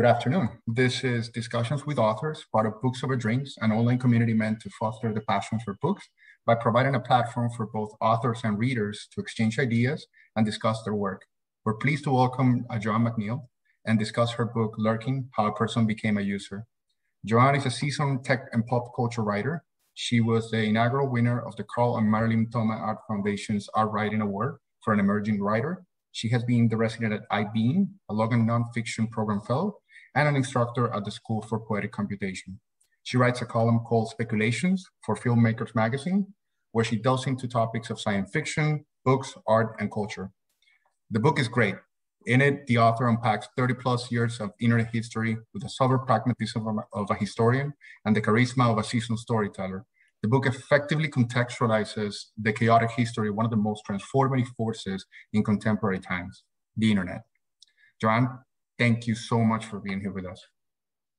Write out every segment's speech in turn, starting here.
Good afternoon. This is Discussions with Authors, part of Books Over Drinks, an online community meant to foster the passion for books by providing a platform for both authors and readers to exchange ideas and discuss their work. We're pleased to welcome Joanne McNeil and discuss her book, Lurking, How a Person Became a User. Joanne is a seasoned tech and pop culture writer. She was the inaugural winner of the Carl and Marilyn Thoma Art Foundation's Art Writing Award for an emerging writer she has been the resident at Eyebeam, a Logan Nonfiction Program Fellow, and an instructor at the School for Poetic Computation. She writes a column called Speculations for Filmmakers Magazine, where she delves into topics of science fiction, books, art, and culture. The book is great. In it, the author unpacks 30 plus years of internet history with the sober pragmatism of a historian and the charisma of a seasoned storyteller the book effectively contextualizes the chaotic history of one of the most transformative forces in contemporary times, the internet. Joanne, thank you so much for being here with us.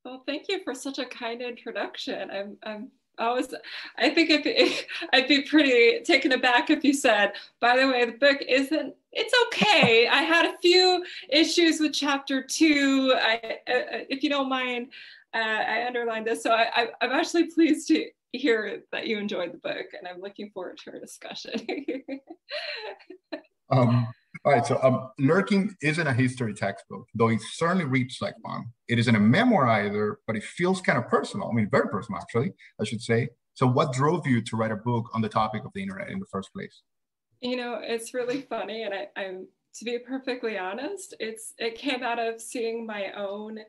Well, thank you for such a kind introduction. I'm, I'm always, I think if, if, I'd be pretty taken aback if you said, by the way, the book isn't, it's okay. I had a few issues with chapter two. I, uh, if you don't mind, uh, I underlined this. So I, I'm actually pleased to hear that you enjoyed the book, and I'm looking forward to our discussion. um, all right, so um, Lurking isn't a history textbook, though it certainly reads like one. It isn't a memoir either, but it feels kind of personal. I mean, very personal, actually, I should say. So, what drove you to write a book on the topic of the internet in the first place? You know, it's really funny, and I, I'm to be perfectly honest, it's it came out of seeing my own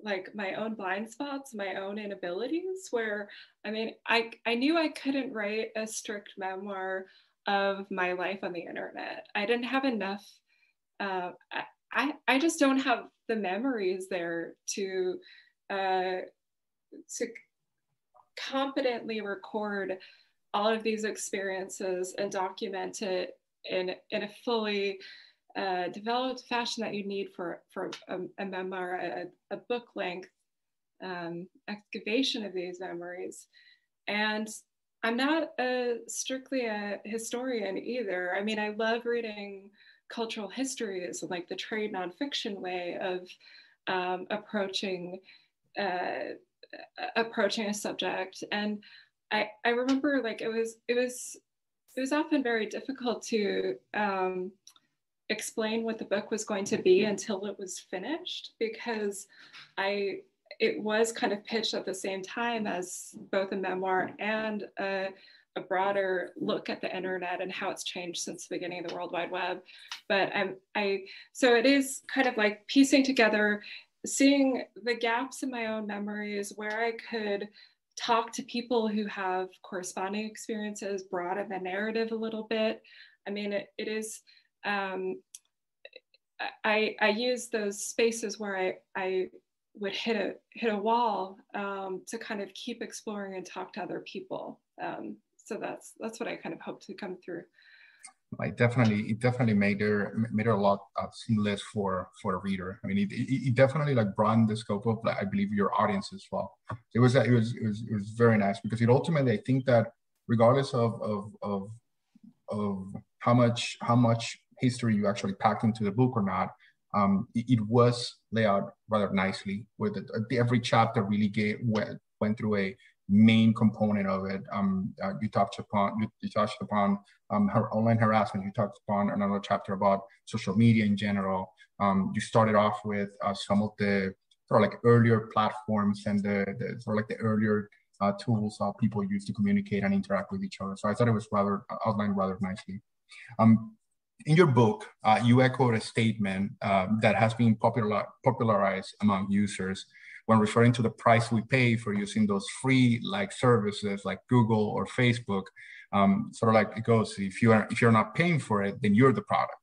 like my own blind spots, my own inabilities, where I mean, I, I knew I couldn't write a strict memoir of my life on the internet. I didn't have enough, uh, I, I just don't have the memories there to, uh, to competently record all of these experiences and document it in, in a fully uh, developed fashion that you need for, for a, a memoir, a, a, book length um, excavation of these memories. And I'm not a, strictly a historian either. I mean, I love reading cultural histories, and like the trade nonfiction way of um, approaching uh, approaching a subject. And I, I remember like it was it was it was often very difficult to um, explain what the book was going to be until it was finished because I it was kind of pitched at the same time as both a memoir and a, a, broader look at the internet and how it's changed since the beginning of the World Wide Web. But I'm, I so it is kind of like piecing together, seeing the gaps in my own memories where I could talk to people who have corresponding experiences, broaden the narrative a little bit. I mean, it, it is um, I, I use those spaces where I, I would hit a hit a wall um, to kind of keep exploring and talk to other people. Um, so that's that's what I kind of hope to come through. I definitely it definitely made it made it a lot uh, seamless for for a reader. I mean, it, it, it, definitely like broadened the scope of I believe your audience as well. It was it was it was it was very nice because it ultimately I think that regardless of of of of how much how much history you actually packed into the book or not, um, it, it, was laid out rather nicely. With it, every chapter really gave, went, went through a main component of it. Um, uh, you touched upon you, you touched upon um, her online harassment. You touched upon another chapter about social media in general. Um, you started off with uh, some of the sort of like earlier platforms and the, the sort of like the earlier uh, tools uh, people use to communicate and interact with each other. So I thought it was rather outlined rather nicely. Um, in your book, uh, you echoed a statement um, that has been popular, popularized among users when referring to the price we pay for using those free like services like Google or Facebook. Um, sort of like it goes, if you are if you're not paying for it, then you're the product.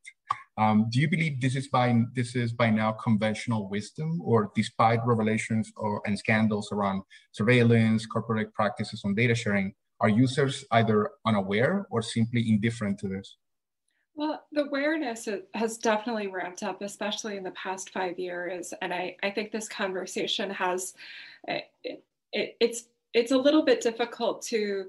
Um, do you believe this is by this is by now conventional wisdom, or despite revelations or and scandals around surveillance, corporate practices on data sharing, are users either unaware or simply indifferent to this? Well, the awareness has definitely ramped up, especially in the past five years. And I, I think this conversation has, eh, it, it, it's, it's a little bit difficult to,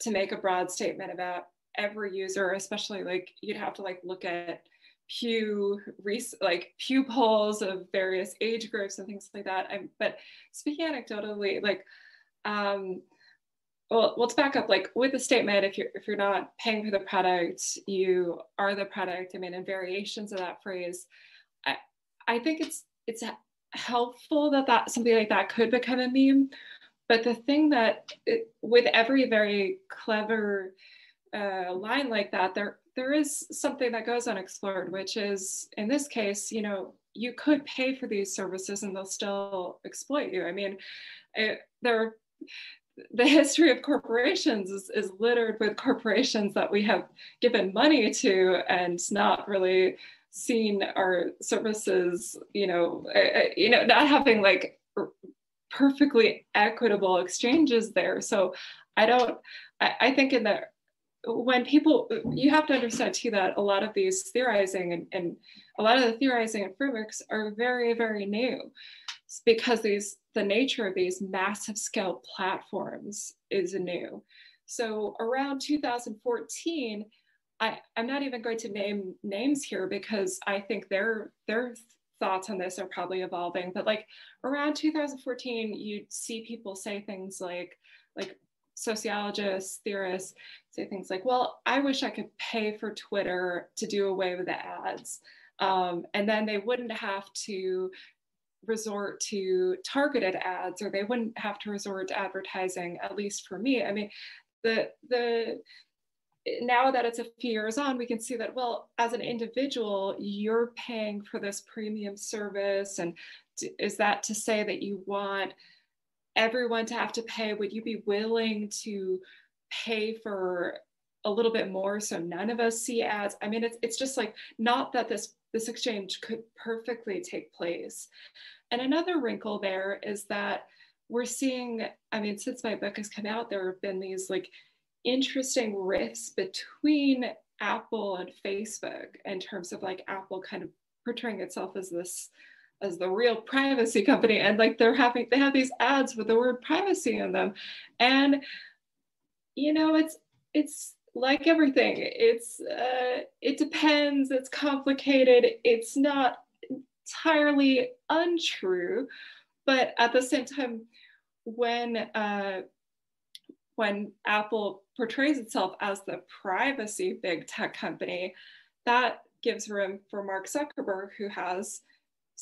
to make a broad statement about every user, especially like you'd have to like look at Pew like Pew polls of various age groups and things like that. I'm, but speaking anecdotally, like, um, well, let's back up. Like with the statement, if you're if you're not paying for the product, you are the product. I mean, in variations of that phrase, I I think it's it's helpful that that something like that could become a meme. But the thing that it, with every very clever uh, line like that, there there is something that goes unexplored, which is in this case, you know, you could pay for these services and they'll still exploit you. I mean, it, there, the history of corporations is, is littered with corporations that we have given money to and not really seen our services, you know, uh, you know, not having like perfectly equitable exchanges there. So I don't, I, I think in the when people you have to understand too that a lot of these theorizing and, and a lot of the theorizing and frameworks are very very new because these the nature of these massive scale platforms is new so around 2014 I, i'm not even going to name names here because i think their their thoughts on this are probably evolving but like around 2014 you'd see people say things like like sociologists, theorists say things like, well, I wish I could pay for Twitter to do away with the ads. Um, and then they wouldn't have to resort to targeted ads or they wouldn't have to resort to advertising, at least for me. I mean, the, the, now that it's a few years on, we can see that, well, as an individual, you're paying for this premium service. And is that to say that you want everyone to have to pay, would you be willing to pay for a little bit more so none of us see ads? I mean, it's, it's just like not that this, this exchange could perfectly take place. And another wrinkle there is that we're seeing, I mean, since my book has come out, there have been these like interesting rifts between Apple and Facebook in terms of like Apple kind of portraying itself as this as the real privacy company and like they're having they have these ads with the word privacy in them and you know it's it's like everything it's uh, it depends it's complicated it's not entirely untrue but at the same time when uh, when apple portrays itself as the privacy big tech company that gives room for mark zuckerberg who has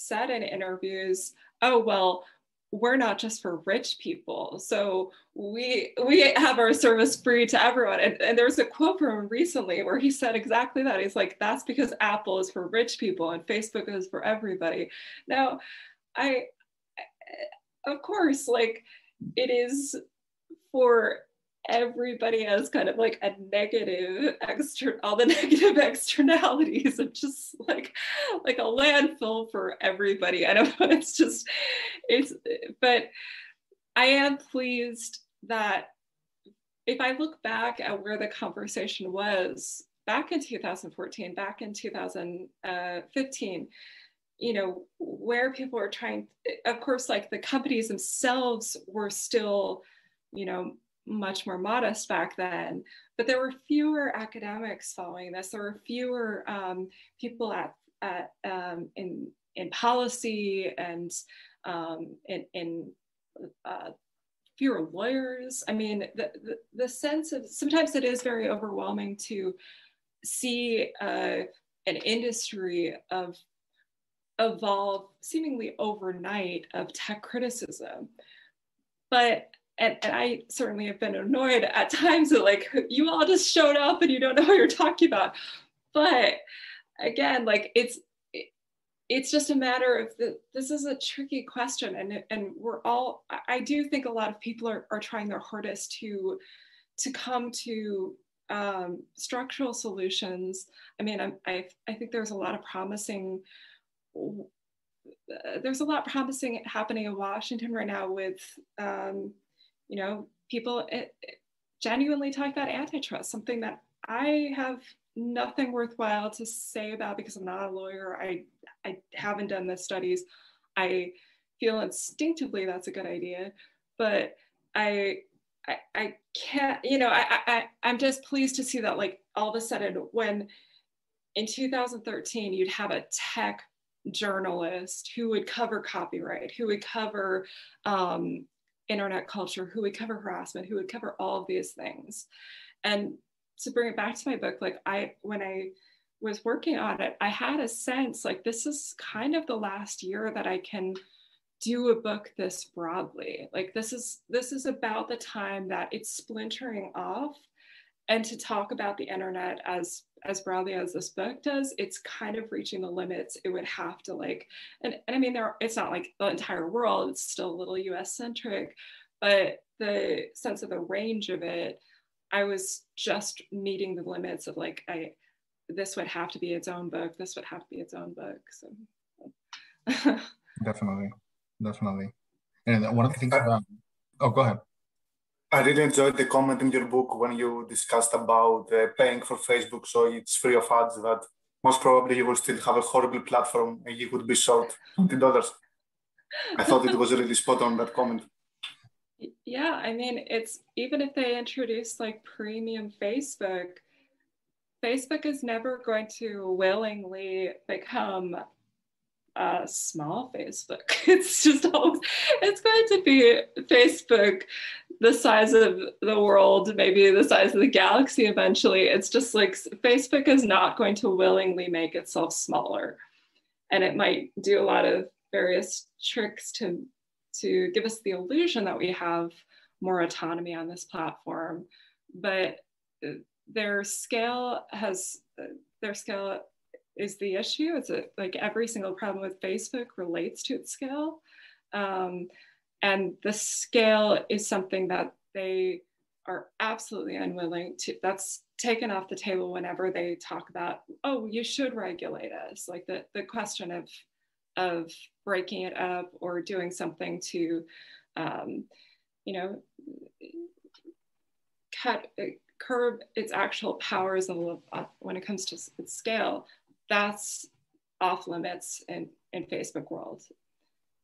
said in interviews, oh, well, we're not just for rich people. So we we have our service free to everyone. And, and there's a quote from him recently where he said exactly that. He's like, that's because Apple is for rich people and Facebook is for everybody. Now, I of course, like it is for everybody has kind of like a negative extra all the negative externalities of just like like a landfill for everybody. I don't know it's just it's but i am pleased that if i look back at where the conversation was back in 2014 back in 2015 you know where people are trying of course like the companies themselves were still you know much more modest back then, but there were fewer academics following this. There were fewer um, people at, at um, in in policy and um, in, in uh, fewer lawyers. I mean, the, the, the sense of sometimes it is very overwhelming to see uh, an industry of evolve seemingly overnight of tech criticism. But and, and I certainly have been annoyed at times that like you all just showed up and you don't know what you're talking about. But again, like it's it's just a matter of the, this is a tricky question and and we're all I do think a lot of people are, are trying their hardest to to come to um, structural solutions. I mean, I'm, I, I think there's a lot of promising there's a lot promising happening in Washington right now with um, you know, people it, it genuinely talk about antitrust, something that I have nothing worthwhile to say about because I'm not a lawyer. I, I haven't done the studies. I feel instinctively that's a good idea, but I, I, I can't, you know, I, I, I'm just pleased to see that like all of a sudden when in 2013 you'd have a tech journalist who would cover copyright, who would cover um, internet culture, who would cover harassment, who would cover all of these things. And to bring it back to my book, like I, when I was working on it, I had a sense like this is kind of the last year that I can do a book this broadly. Like this is this is about the time that it's splintering off and to talk about the internet as as broadly as this book does it's kind of reaching the limits. It would have to like and, and i mean there it's not like the entire world it's still a little us centric but the sense of the range of it i was just meeting the limits of like i this would have to be its own book this would have to be its own book so. Definitely definitely. And one of the things uh, about oh go ahead I really enjoyed the comment in your book when you discussed about uh, paying for Facebook so it's free of ads that most probably you will still have a horrible platform and you would be short $20. I thought it was really spot on that comment. Yeah, I mean, it's even if they introduce like premium Facebook, Facebook is never going to willingly become a small Facebook. It's just always, it's going to be Facebook the size of the world, maybe the size of the galaxy eventually. It's just like Facebook is not going to willingly make itself smaller. And it might do a lot of various tricks to, to give us the illusion that we have more autonomy on this platform. But uh, their scale has, uh, their scale is the issue. It's a, like every single problem with Facebook relates to its scale. Um, and the scale is something that they are absolutely unwilling to that's taken off the table whenever they talk about oh you should regulate us like the, the question of of breaking it up or doing something to um, you know cut curb its actual powers uh, when it comes to its scale that's off limits in in facebook world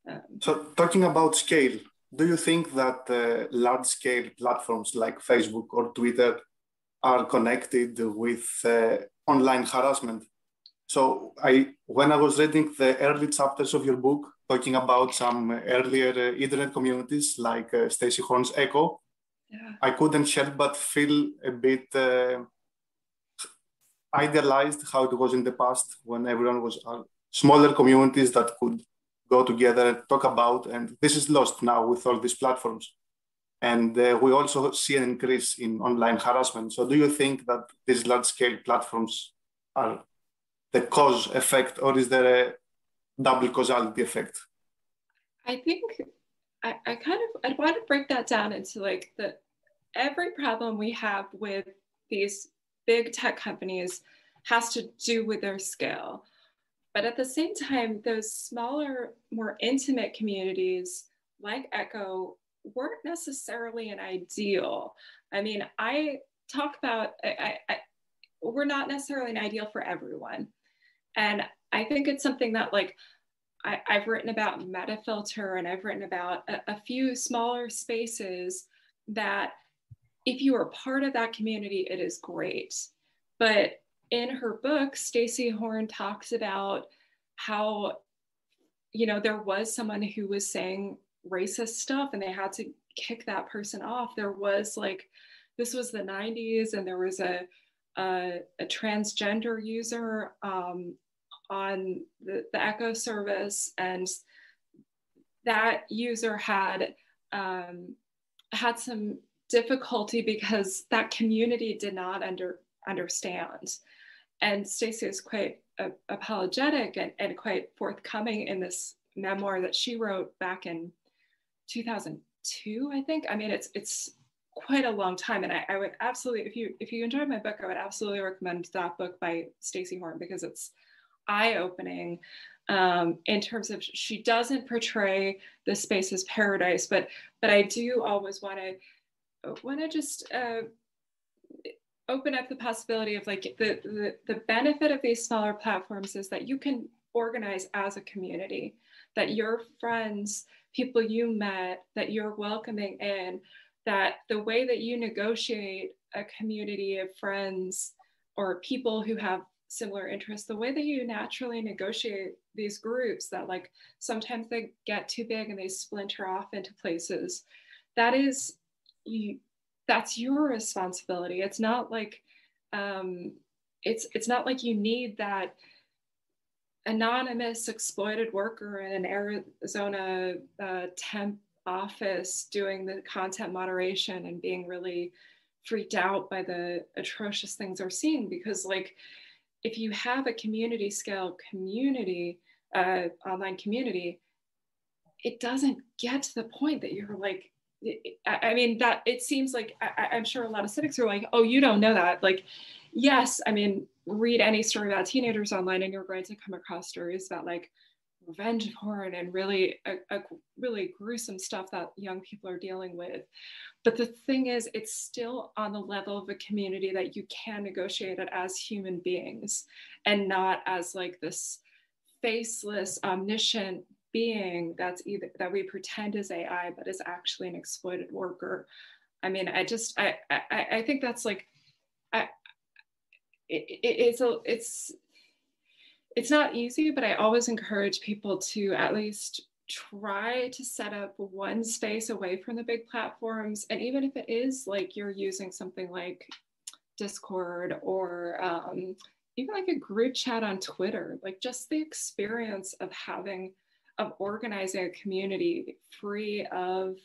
um, so, talking about scale, do you think that uh, large scale platforms like Facebook or Twitter are connected with uh, online harassment? So, I when I was reading the early chapters of your book, talking about some earlier uh, internet communities like uh, Stacy Horn's Echo, yeah. I couldn't help but feel a bit uh, idealized how it was in the past when everyone was uh, smaller communities that could go together and talk about. And this is lost now with all these platforms. And uh, we also see an increase in online harassment. So, do you think that these large scale platforms are the cause effect, or is there a double causality effect? I think I, I kind of I want to break that down into like the every problem we have with these big tech companies has to do with their scale. But at the same time, those smaller, more intimate communities like Echo weren't necessarily an ideal. I mean, I talk about, I, I, we're not necessarily an ideal for everyone. And I think it's something that like I, have written about Metafilter and I've written about a, a few smaller spaces that if you are part of that community, it is great. But in her book, Stacy Horn talks about how, you know, there was someone who was saying racist stuff and they had to kick that person off. There was like, this was the 90s and there was a, a, a transgender user um, on the, the Echo service and that user had um, had some difficulty because that community did not under understand and Stacy is quite uh, apologetic and, and quite forthcoming in this memoir that she wrote back in 2002, I think. I mean, it's it's quite a long time, and I, I would absolutely, if you if you enjoyed my book, I would absolutely recommend that book by Stacy Horn because it's eye-opening um, in terms of she doesn't portray the space as paradise, but but I do always want to want to just uh, open up the possibility of like the, the, the benefit of these smaller platforms is that you can organize as a community that your friends people you met that you're welcoming in that the way that you negotiate a community of friends or people who have similar interests, the way that you naturally negotiate these groups that like sometimes they get too big and they splinter off into places, that is you that's your responsibility. It's not like um, it's it's not like you need that anonymous exploited worker in an Arizona uh, temp office doing the content moderation and being really freaked out by the atrocious things they're seeing because like if you have a community scale community uh, online community it doesn't get to the point that you're like I mean that it seems like I, I'm sure a lot of cynics are like, oh, you don't know that. Like, yes, I mean, read any story about teenagers online, and you're going to come across stories about like revenge porn and really a, a really gruesome stuff that young people are dealing with. But the thing is, it's still on the level of a community that you can negotiate it as human beings, and not as like this faceless, omniscient being that's either that we pretend is AI but is actually an exploited worker. I mean, I just I I, I think that's like I it, it, it's a it's it's not easy, but I always encourage people to at least try to set up one space away from the big platforms. And even if it is like you're using something like Discord or um, even like a group chat on Twitter, like just the experience of having of organizing a community free of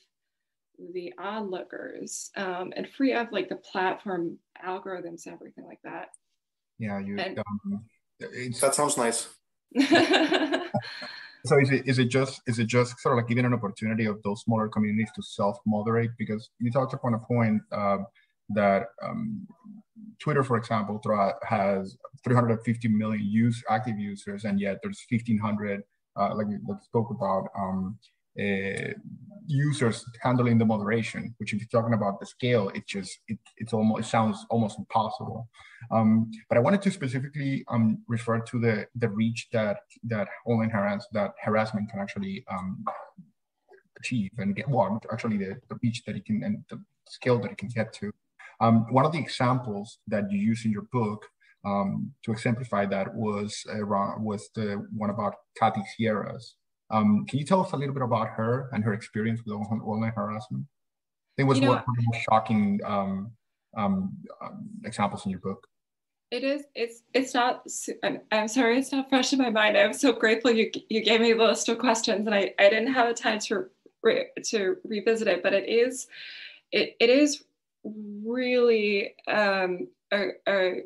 the onlookers um, and free of like the platform algorithms and everything like that. Yeah, you. And, um, that sounds nice. so is it is it just is it just sort of like giving an opportunity of those smaller communities to self moderate? Because you talked upon a point uh, that um, Twitter, for example, has 350 million use active users, and yet there's 1,500 uh, like we spoke about, um, uh, users handling the moderation, which if you're talking about the scale, it just, it, it's almost, it sounds almost impossible. Um, but I wanted to specifically um, refer to the, the reach that, that online harass, that harassment can actually um, achieve and get, well, actually the, the reach that it can, and the scale that it can get to. Um, one of the examples that you use in your book um, to exemplify that was around, was the one about Kathy Sierras. Um, can you tell us a little bit about her and her experience with online harassment? I think it was you know, one of the most shocking um, um, um, examples in your book. It is. It's. It's not. I'm, I'm sorry. It's not fresh in my mind. I'm so grateful you you gave me a list of questions, and I I didn't have a time to re, to revisit it. But it is, it it is really um, a, a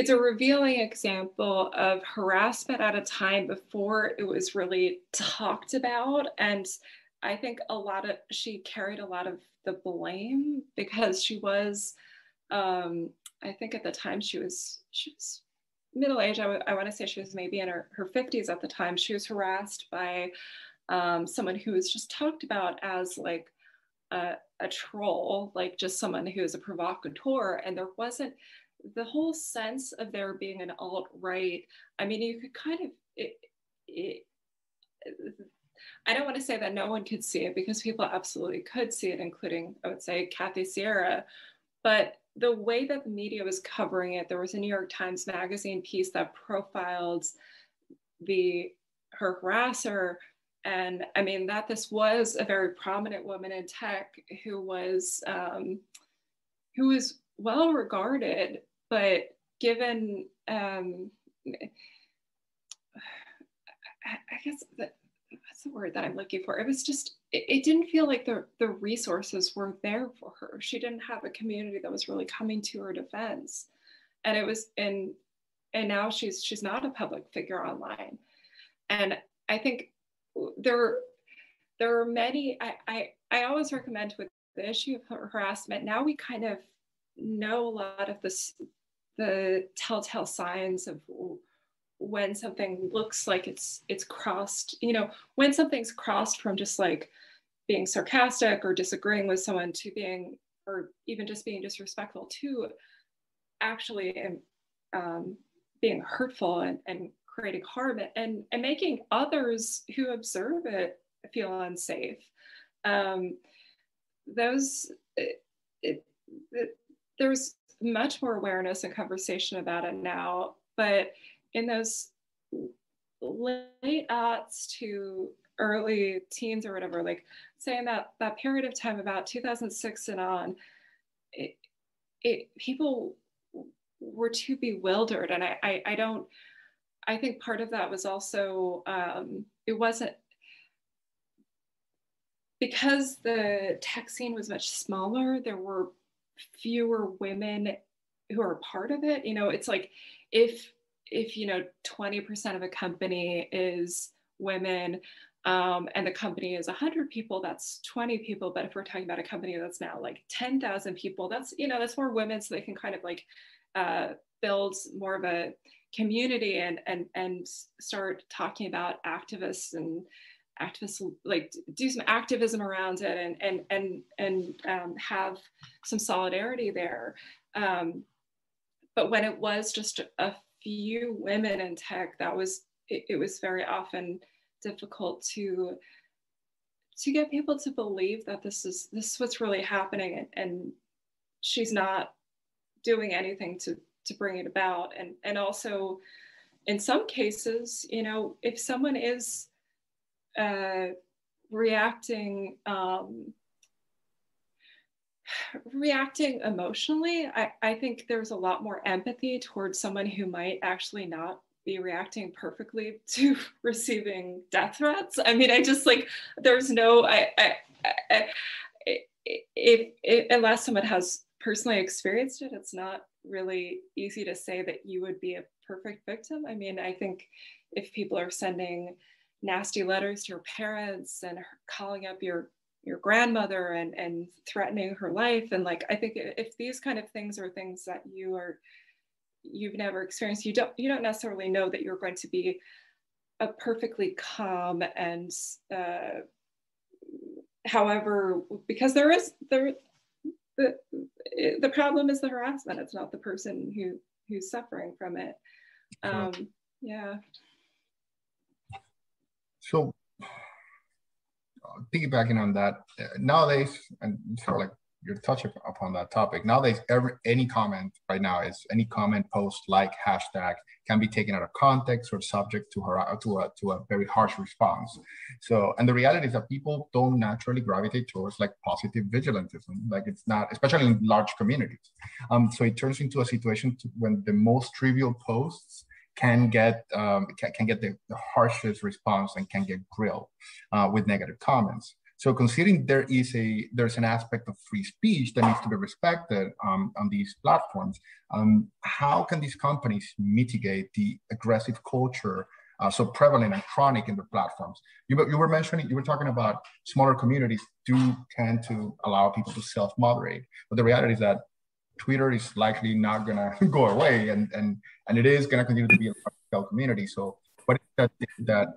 it's a revealing example of harassment at a time before it was really talked about and i think a lot of she carried a lot of the blame because she was um, i think at the time she was she was middle age I, w- I want to say she was maybe in her, her 50s at the time. She was harassed by um, someone who was just talked about as like a, a troll like just someone who is a provocateur and there wasn't the whole sense of there being an alt right, I mean, you could kind of, it, it, I don't want to say that no one could see it because people absolutely could see it, including, I would say, Kathy Sierra. But the way that the media was covering it, there was a New York Times Magazine piece that profiled the her harasser and i mean that this was a very prominent woman in tech who was um, who was well regarded but given um, I guess that that's the word that I'm looking for. It was just it, it, didn't feel like the the resources were there for her. She didn't have a community that was really coming to her defense, and it was and and now she's she's not a public figure online, and I think there there are many. I I, I always recommend with the issue of harassment. Now we kind of know a lot of this the telltale signs of when something looks like it's it's crossed you know when something's crossed from just like being sarcastic or disagreeing with someone to being or even just being disrespectful to actually um, being hurtful and, and creating harm and, and making others who observe it feel unsafe. Um, those it, it, it, there's much more awareness and conversation about it now. But in those late aughts to early teens or whatever, like saying that that period of time about 2006 and on, it, it people were too bewildered, and I, I, I don't. I think part of that was also um, it wasn't because the tech scene was much smaller. There were fewer women who are part of it. You know, it's like if if you know 20% of a company is women um, and the company is 100 people that's 20 people but if we're talking about a company that's now like 10,000 people that's you know that's more women so they can kind of like uh, build more of a community and and and start talking about activists and activists like do some activism around it and and and and um, have some solidarity there. Um, but when it was just a few women in tech that was it, it was very often difficult to to get people to believe that this is this is what's really happening and, and she's not doing anything to to bring it about. And and also in some cases you know if someone is uh, reacting um, reacting emotionally I, I think there's a lot more empathy towards someone who might actually not be reacting perfectly to receiving death threats. I mean i just like there's no i, I, I if, if unless someone has personally experienced it it's not really easy to say that you would be a perfect victim. I mean i think if people are sending nasty letters to your parents and calling up your your grandmother and and threatening her life. And like i think if these kind of things are things that you are you've never experienced you don't you don't necessarily know that you're going to be a perfectly calm and uh, however because there is there the the problem is the harassment. It's not the person who who's suffering from it. Um yeah so piggybacking on that, uh, nowadays, and sort of like you're touching upon that topic. Nowadays, every any comment right now is any comment, post, like, hashtag can be taken out of context or subject to her to a to a very harsh response. So, and the reality is that people don't naturally gravitate towards like positive vigilantism. Like it's not, especially in large communities. Um, so it turns into a situation to, when the most trivial posts can get um, can, can, get the, the, harshest response and can get grilled uh, with negative comments. So considering there is a there's an aspect of free speech that needs to be respected um, on these platforms, um, how can these companies mitigate the aggressive culture uh, so prevalent and chronic in the platforms? You, you were mentioning you were talking about smaller communities do tend to allow people to self-moderate, but the reality is that Twitter is likely not gonna go away, and and and it is gonna continue to be a community. So, what is that, that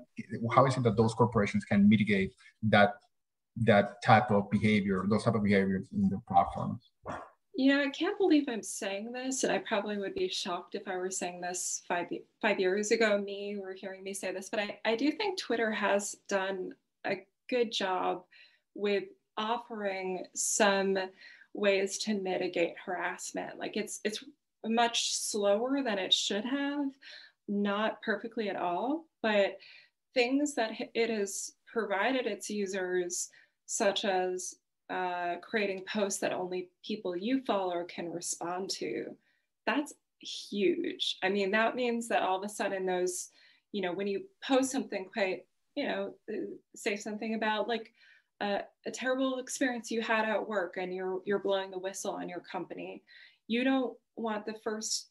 how is it that those corporations can mitigate that that type of behavior, those type of behaviors in the platforms? Know, I can't believe I'm saying this, and I probably would be shocked if I were saying this five five years ago. Me or hearing me say this, but I, I do think Twitter has done a good job with offering some ways to mitigate harassment. Like it's it's much slower than it should have, not perfectly at all, but things that it has provided its users, such as uh, creating posts that only people you follow can respond to, that's huge. I mean, that means that all of a sudden those, you know, when you post something quite, you know, say something about like a, a terrible experience you had at work and you're you're blowing the whistle on your company you don't want the first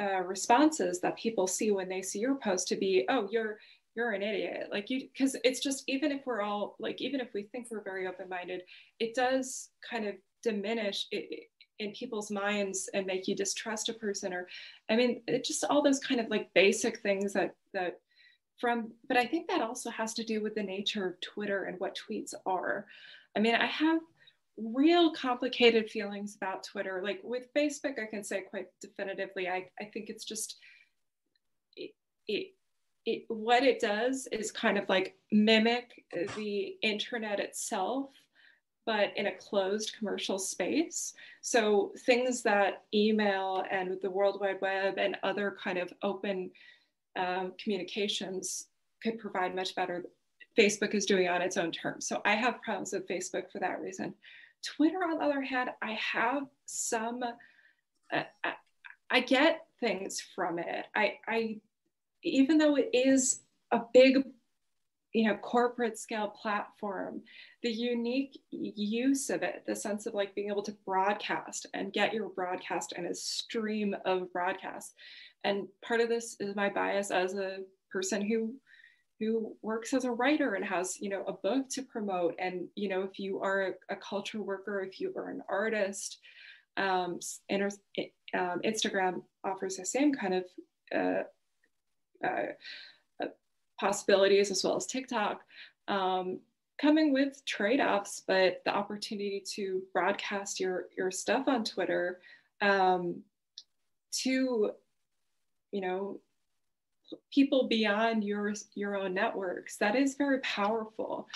uh, responses that people see when they see your post to be oh you're you're an idiot. Like you because it's just even if we're all like even if we think we're very open-minded it does kind of diminish it, in people's minds and make you distrust a person or i mean it just all those kind of like basic things that that from, but I think that also has to do with the nature of Twitter and what tweets are. I mean, I have real complicated feelings about Twitter. Like with Facebook, I can say quite definitively, I, I think it's just, it, it, it, what it does is kind of like mimic the internet itself but in a closed commercial space. So things that email and the World Wide Web and other kind of open um, communications could provide much better. Facebook is doing on its own terms. So I have problems with Facebook for that reason. Twitter, on the other hand, I have some, uh, I, I get things from it. I, I, even though it is a big you know corporate scale platform the unique use of it the sense of like being able to broadcast and get your broadcast and a stream of broadcast and part of this is my bias as a person who who works as a writer and has you know a book to promote. And you know if you are a culture worker if you are an artist um, inter- um, instagram offers the same kind of uh, uh, possibilities as well as TikTok, um, coming with trade-offs, but the opportunity to broadcast your your stuff on Twitter um, to, you know, people beyond your your own networks. That is very powerful.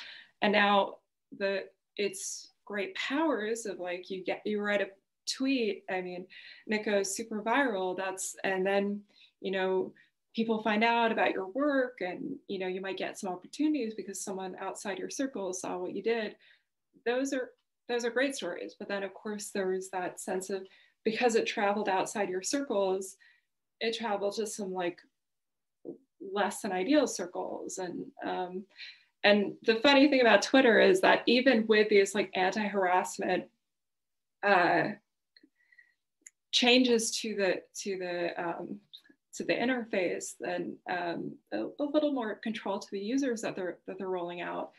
And now the it's great powers of like you get you write a tweet. I mean, and goes super viral. That's and then you know people find out about your work and you know you might get some opportunities because someone outside your circle saw what you did those are those are great stories but then of course there was that sense of because it traveled outside your circles it traveled to some like less than ideal circles. And um, and the funny thing about twitter is that even with these like anti-harassment uh, changes to the to the um, to the interface and um, a, a, little more control to the users that they're that they're rolling out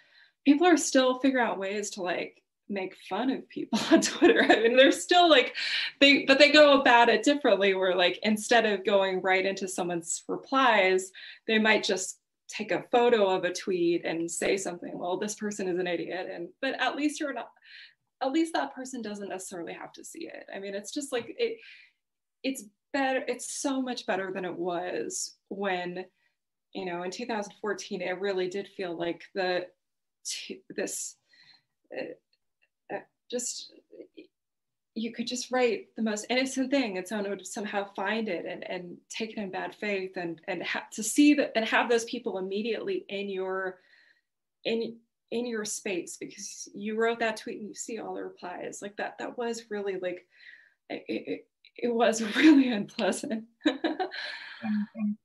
people are still figuring out ways to like make fun of people on twitter. I mean they're still like they but they go about it differently where like instead of going right into someone's replies they might just take a photo of a tweet and say something well this person is an idiot and but at least you're not at least that person doesn't necessarily have to see it. I mean it's just like it it's better it's so much better than it was when you know in 2014 it really did feel like the this uh, uh, just you could just write the most innocent thing and someone would somehow find it and, and take it in bad faith and and ha- to see that and have those people immediately in your in in your space because you wrote that tweet and you see all the replies like that that was really like it, it, it was really unpleasant.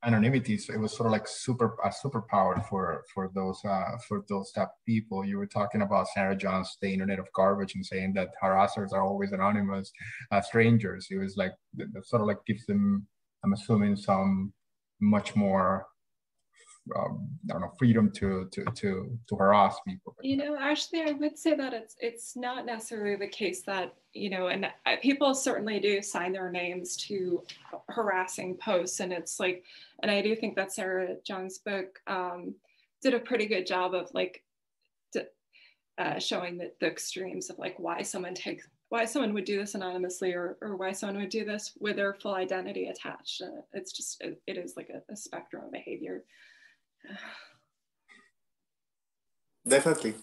anonymity, so it was sort of like super a superpower for for those uh, for those type of people. You were talking about Sarah Jeong's "The Internet of Garbage" and saying that harassers are always anonymous uh, strangers. It was like sort of like gives them, I'm assuming, some much more um, I don't know freedom to to to to harass people. You know, actually, I would say that it's it's not necessarily the case that you know, and people certainly do sign their names to harassing posts, and it's like, and I do think that Sarah Jeong's book um, did a pretty good job of like uh, showing the, the extremes of like why someone takes why someone would do this anonymously or, or why someone would do this with their full identity attached. Uh, it's just, it, it is like a, a spectrum of behavior. Definitely.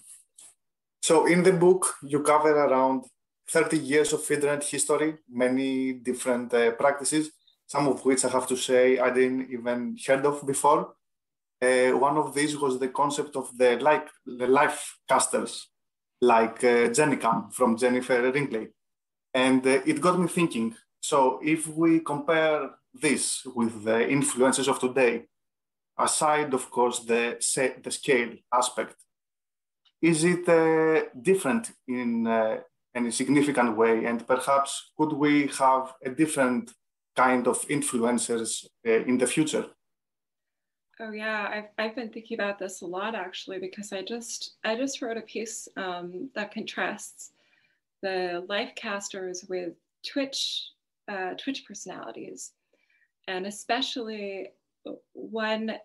So in the book, you cover around 30 years of internet history, many different uh, practices, some of which I have to say I didn't even heard of before. Uh, one of these was the concept of the like the life casters, like uh, Jennicam from Jennifer Ringley, and uh, it got me thinking. So if we compare this with the influences of today, aside, of course, the, the scale aspect, is it uh, different in uh, any significant way? And perhaps could we have a different kind of influencers uh, in the future? Oh yeah, I've, I've been thinking about this a lot actually because I just I just wrote a piece um, that contrasts the life casters with Twitch uh, Twitch personalities, and especially when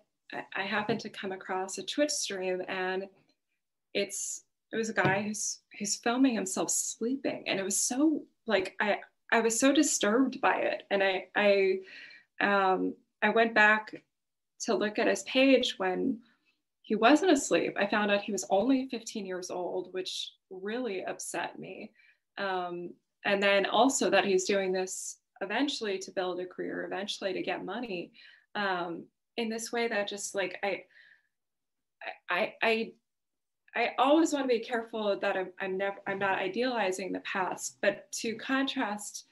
I happened to come across a Twitch stream and it's it was a guy who's who's filming himself sleeping and it was so like I I was so disturbed by it and I I um I went back to look at his page when he wasn't asleep. I found out he was only 15 years old, which really upset me. Um, and then also that he's doing this eventually to build a career, eventually to get money um, in this way that just like I, I, I, I always want to be careful that I'm, I'm never, I'm not idealizing the past, but to contrast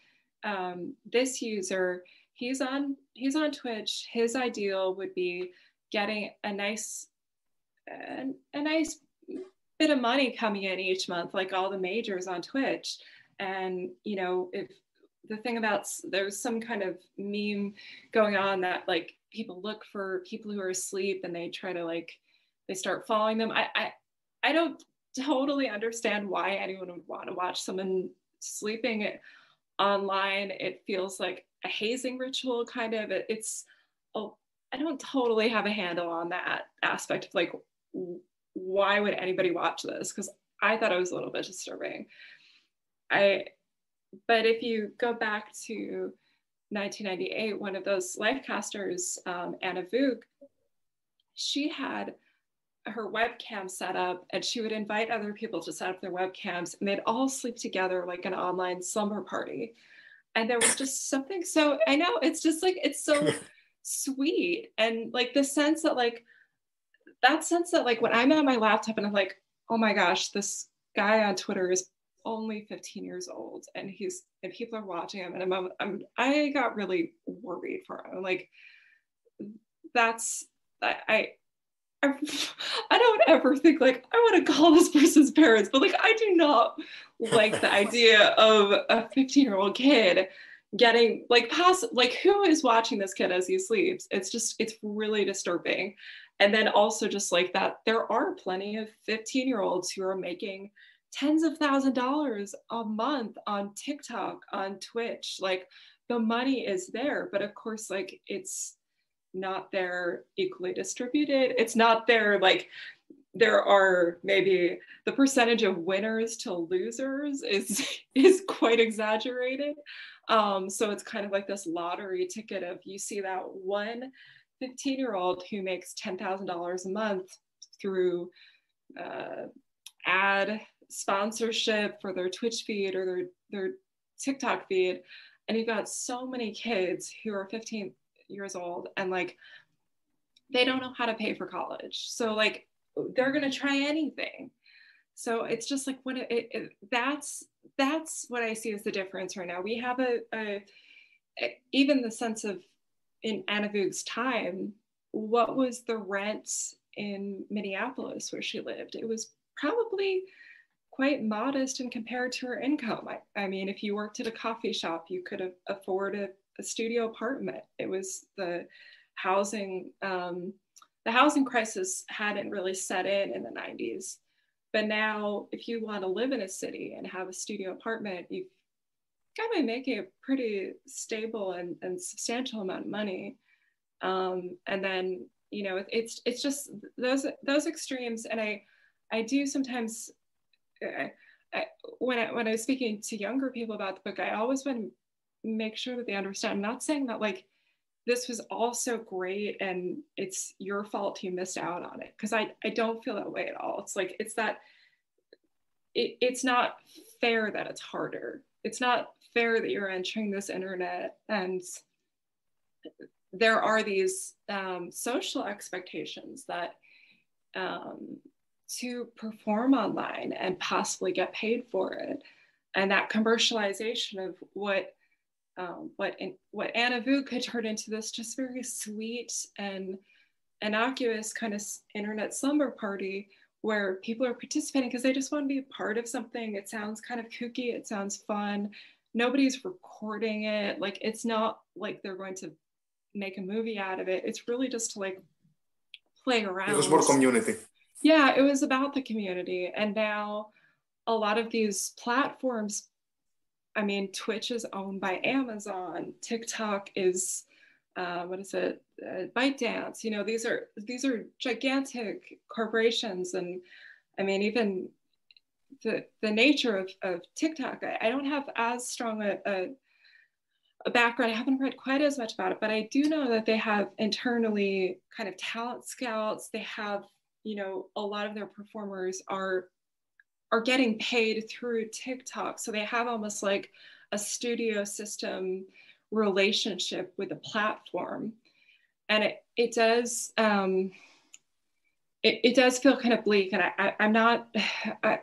um, this user, he's on, he's on Twitch. His ideal would be getting a nice, a, a nice bit of money coming in each month, like all the majors on Twitch. And, you know, if the thing about there's some kind of meme going on that like people look for people who are asleep and they try to like, they start following them. I, I, I don't totally understand why anyone would want to watch someone sleeping online. It feels like a hazing ritual kind of. It, it's, oh, I don't totally have a handle on that aspect of like why would anybody watch this? Because I thought it was a little bit disturbing. I, but if you go back to 1998, one of those life casters, um, Ana Voog, she had her webcam set up and she would invite other people to set up their webcams and they'd all sleep together like an online slumber party. And there was just something so, I know it's just like, it's so sweet. And like the sense that like, that sense that like when I'm on my laptop and I'm like, oh my gosh, this guy on Twitter is only 15 years old and he's and people are watching him and I'm, I'm I got really worried for him. Like that's I, I I don't ever think like I want to call this person's parents, but like I do not like the idea of a 15 year old kid getting like past like who is watching this kid as he sleeps it's just it's really disturbing and then also just like that there are plenty of 15 year olds who are making tens of thousand dollars a month on tiktok on twitch like the money is there but of course like it's not there equally distributed. It's not there like there are maybe the percentage of winners to losers is is quite exaggerated. Um, so it's kind of like this lottery ticket of you see that one 15 year old who makes $10,000 a month through uh, ad sponsorship for their Twitch feed or their, their TikTok feed. And you've got so many kids who are 15 years old and like they don't know how to pay for college. So like they're gonna try anything. So it's just like what it, it, that's that's what I see as the difference right now. We have a, a, a even the sense of in Ana Voog's time, what was the rent in Minneapolis where she lived? It was probably quite modest and compared to her income. I, I, mean, if you worked at a coffee shop, you could afford a, a studio apartment. It was the housing, um, the housing crisis hadn't really set in in the 90s. But now, if you want to live in a city and have a studio apartment, you've got to be making a pretty stable and, and substantial amount of money. Um, and then, you know, it's it's just those those extremes. And I I do sometimes I, when I when I was speaking to younger people about the book, I always want to make sure that they understand. I'm not saying that like this was all so great and it's your fault you missed out on it because I, I don't feel that way at all it's like it's that it, it's not fair that it's harder it's not fair that you're entering this internet and there are these um, social expectations that um, to perform online and possibly get paid for it and that commercialization of what um, what in, what Anna Vu could turn into this just very sweet and innocuous kind of internet slumber party where people are participating because they just want to be a part of something. It sounds kind of kooky, it sounds fun. Nobody's recording it. Like it's not like they're going to make a movie out of it. It's really just to like play around. It was more community. Yeah, it was about the community. And now a lot of these platforms I mean, Twitch is owned by Amazon. TikTok is, uh, what is it? Uh, ByteDance. You know, these are these are gigantic corporations, and I mean, even the the nature of, of TikTok. I, I don't have as strong a, a, a background. I haven't read quite as much about it, but I do know that they have internally kind of talent scouts. They have you know, a lot of their performers are are getting paid through TikTok. So they have almost like a studio system relationship with the platform. And it, it does um, it, it does feel kind of bleak. And I, I, am not I,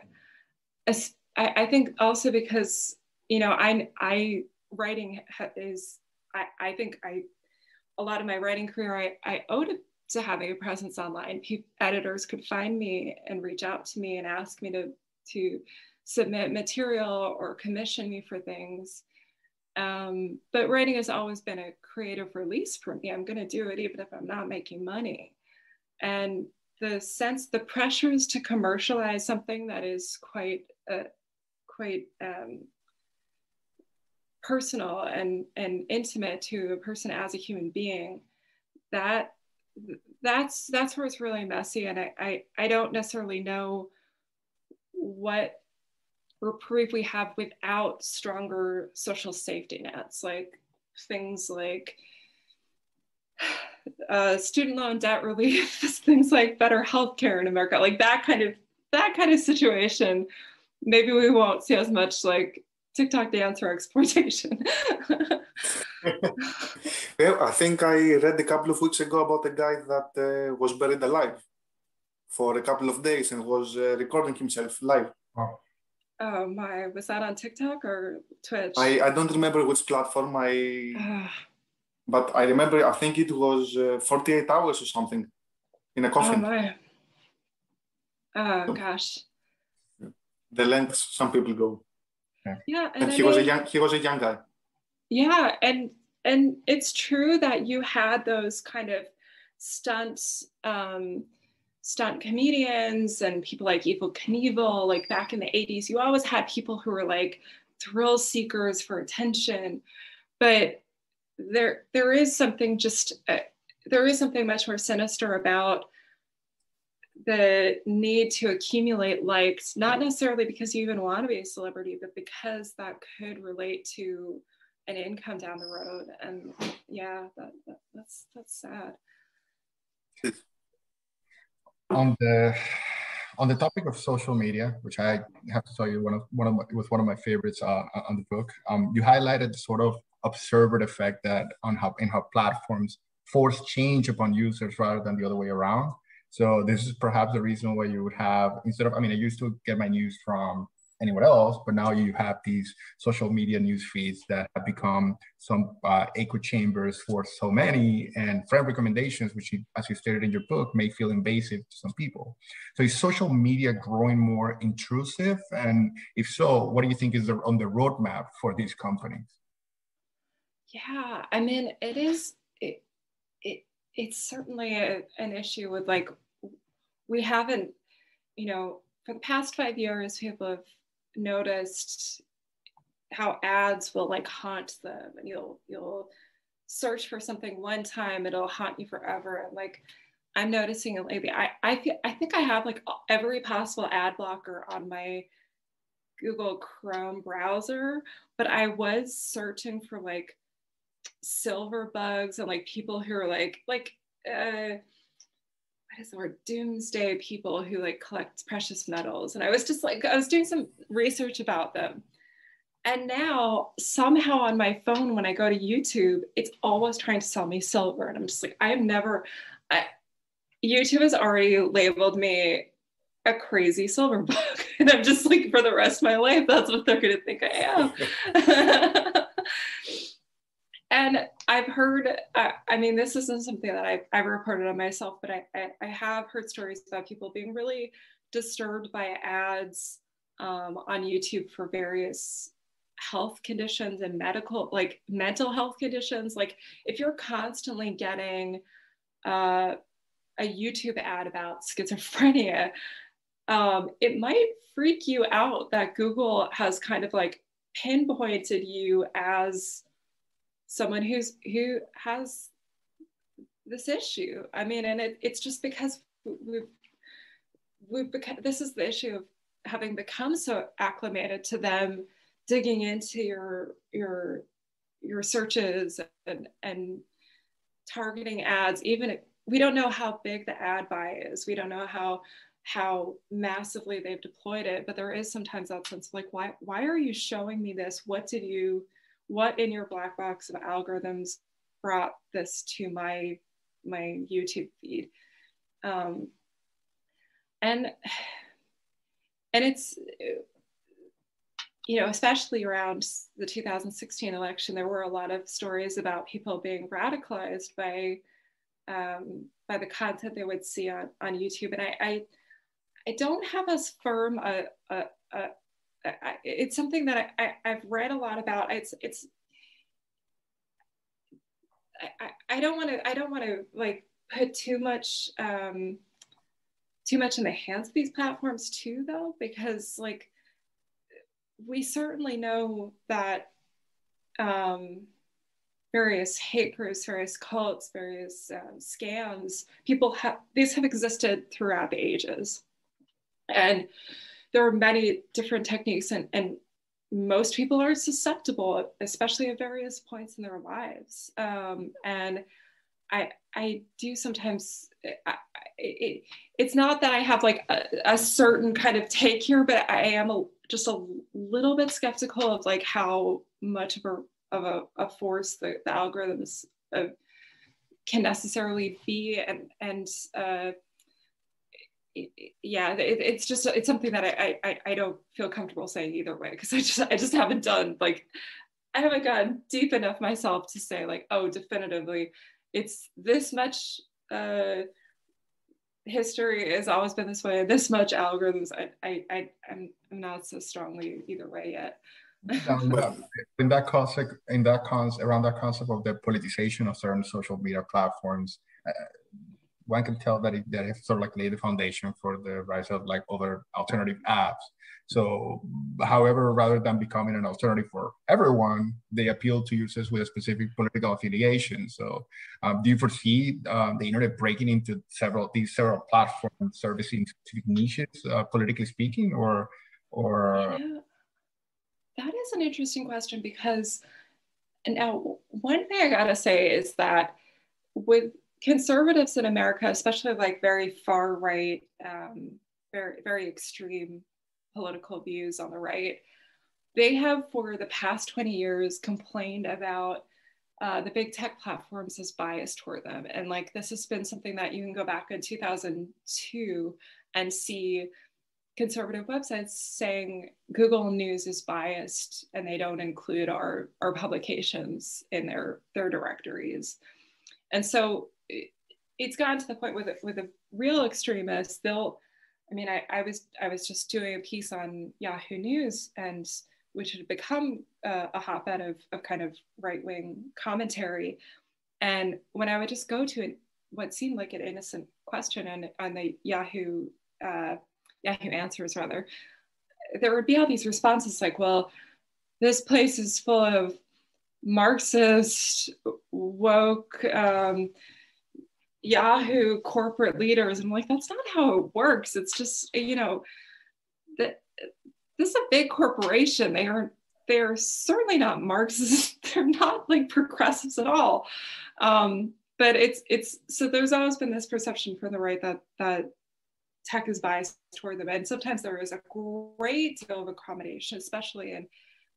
I think also because, you know, I I writing is I, I think I a lot of my writing career I, I owed it to having a presence online. Pe- editors could find me and reach out to me and ask me to to submit material or commission me for things. Um, but writing has always been a creative release for me. I'm going to do it even if I'm not making money. And the sense, the pressures to commercialize something that is quite, uh, quite um, personal and, and intimate to a person as a human being, that that's that's where it's really messy. And I, I, I don't necessarily know what reprieve we have without stronger social safety nets, like things like uh, student loan debt relief, things like better healthcare in America, like that kind of that kind of situation. Maybe we won't see as much like TikTok dance or exploitation. well, I think I read a couple of weeks ago about a guy that uh, was buried alive for a couple of days and was uh, recording himself live. Oh. oh my, was that on TikTok or Twitch? I, I don't remember which platform I, but I remember, I think it was uh, 48 hours or something in a coffin. Oh my. Oh gosh. The lengths some people go. Yeah. And, and he was a young, he was a young guy. Yeah. And, and it's true that you had those kind of stunts, um, stunt comedians and people like Evil Knievel, like back in the 80s, you always had people who were like thrill seekers for attention. But there, there is something just, uh, there is something much more sinister about the need to accumulate likes, not necessarily because you even want to be a celebrity, but because that could relate to an income down the road. And yeah, that, that that's that's sad on the on the topic of social media, which I have to tell you, one of one of my, was one of my favorites uh, on the book. Um, you highlighted the sort of observed effect that on how in how platforms force change upon users rather than the other way around. So this is perhaps the reason why you would have instead of I mean I used to get my news from anywhere else. But now you have these social media news feeds that have become some uh, echo chambers for so many, and friend recommendations, which, you, as you stated in your book, may feel invasive to some people. So is social media growing more intrusive? And if so, what do you think is on the roadmap for these companies? Yeah, I mean, it is. It, it it's certainly a, an issue with like we haven't, you know, for the past five years, people have noticed how ads will like haunt them. And you'll you'll search for something one time it'll haunt you forever. And like i'm noticing it lately. I i, feel, I think i have like every possible ad blocker on my google chrome browser but i was searching for like silver bugs and like people who are like like uh what is the word? Doomsday people who like collect precious metals. And i was just like i was doing some research about them. And now somehow on my phone when i go to youtube it's always trying to sell me silver. And i'm just like i have never I, youtube has already labeled me a crazy silver bug. And i'm just like for the rest of my life that's what they're going to think i am and I've heard, uh, I mean, this isn't something that I've ever reported on myself, but I, I, I have heard stories about people being really disturbed by ads um, on YouTube for various health conditions and medical, like mental health conditions. Like if you're constantly getting uh, a YouTube ad about schizophrenia, um, it might freak you out that Google has kind of like pinpointed you as someone who's who has this issue. I mean, and it, it's just because we've we've become this is the issue of having become so acclimated to them digging into your your your searches and and targeting ads even we don't know how big the ad buy is. We don't know how how massively they've deployed it, but there is sometimes that sense of like, why why are you showing me this? What did you what in your black box of algorithms brought this to my my YouTube feed? Um, and and it's you know especially around the 2016 election there were a lot of stories about people being radicalized by um, by the content they would see on, on youtube and i i, I don't have as firm a, a, a, a it's something that I, I have read a lot about it's it's I, I don't want to I don't want to like put too much um, too much in the hands of these platforms too though because like we certainly know that um, various hate groups, various cults, various um, scams, people have, these have existed throughout the ages. And there are many different techniques and, and most people are susceptible, especially at various points in their lives. Um, and I, I do sometimes, I, it, it's not that I have like a, a, certain kind of take here, but I am a, just a little bit skeptical of like how much of a of a, a force the, the algorithms uh, can necessarily be, and and uh, yeah, it, it's just it's something that I, I I don't feel comfortable saying either way because I just I just haven't done like I haven't gone deep enough myself to say like oh definitively it's this much. Uh, history has always been this way. This much algorithms, I, I, I am not so strongly either way yet. in that concept, in that concept, around that concept of the politicization of certain social media platforms, uh, one can tell that it, that it sort of like laid the foundation for the rise of like other alternative apps. So, however, rather than becoming an alternative for everyone, they appeal to users with a specific political affiliation. So, um, do you foresee um, the internet breaking into several these several platforms servicing specific niches, uh, politically speaking, or or? Yeah. That is an interesting question because now one thing I gotta say is that with conservatives in America, especially like very far right, um, very very extreme political views on the right, they have for the past 20 years complained about uh, the big tech platforms as biased toward them. And like this has been something that you can go back in 2002 and see conservative websites saying Google News is biased and they don't include our, our publications in their, their directories. And so it, it's gotten to the point with, with a real extremist, they'll, I mean, I, I was I was just doing a piece on Yahoo News, and which had become uh, a hotbed of, of kind of right wing commentary. And when I would just go to what seemed like an innocent question on, on the Yahoo uh, Yahoo Answers rather, there would be all these responses like, "Well, this place is full of Marxist woke." Um, Yahoo corporate leaders. I'm like, that's not how it works. It's just, you know, that this is a big corporation. They aren't, they're certainly not Marxists. They're not like progressives at all. Um, but it's it's so there's always been this perception from the right that that tech is biased toward them. And sometimes there is a great deal of accommodation, especially in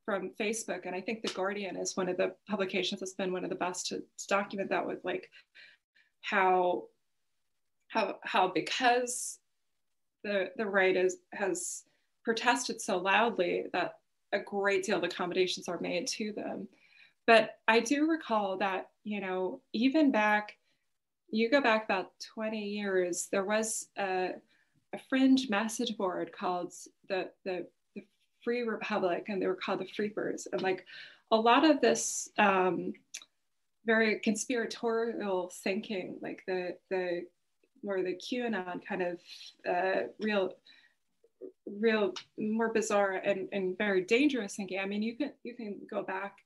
from Facebook. And I think The Guardian is one of the publications that's been one of the best to, to document that with like how how how because the the right is has protested so loudly that a great deal of accommodations are made to them. But I do recall that, you know, even back, you go back about 20 years, there was a, a fringe message board called the, the, the Free Republic, and they were called the Freepers. And like a lot of this um, very conspiratorial thinking, like the the more the QAnon kind of uh, real real more bizarre and, and very dangerous thinking. I mean, you can you can go back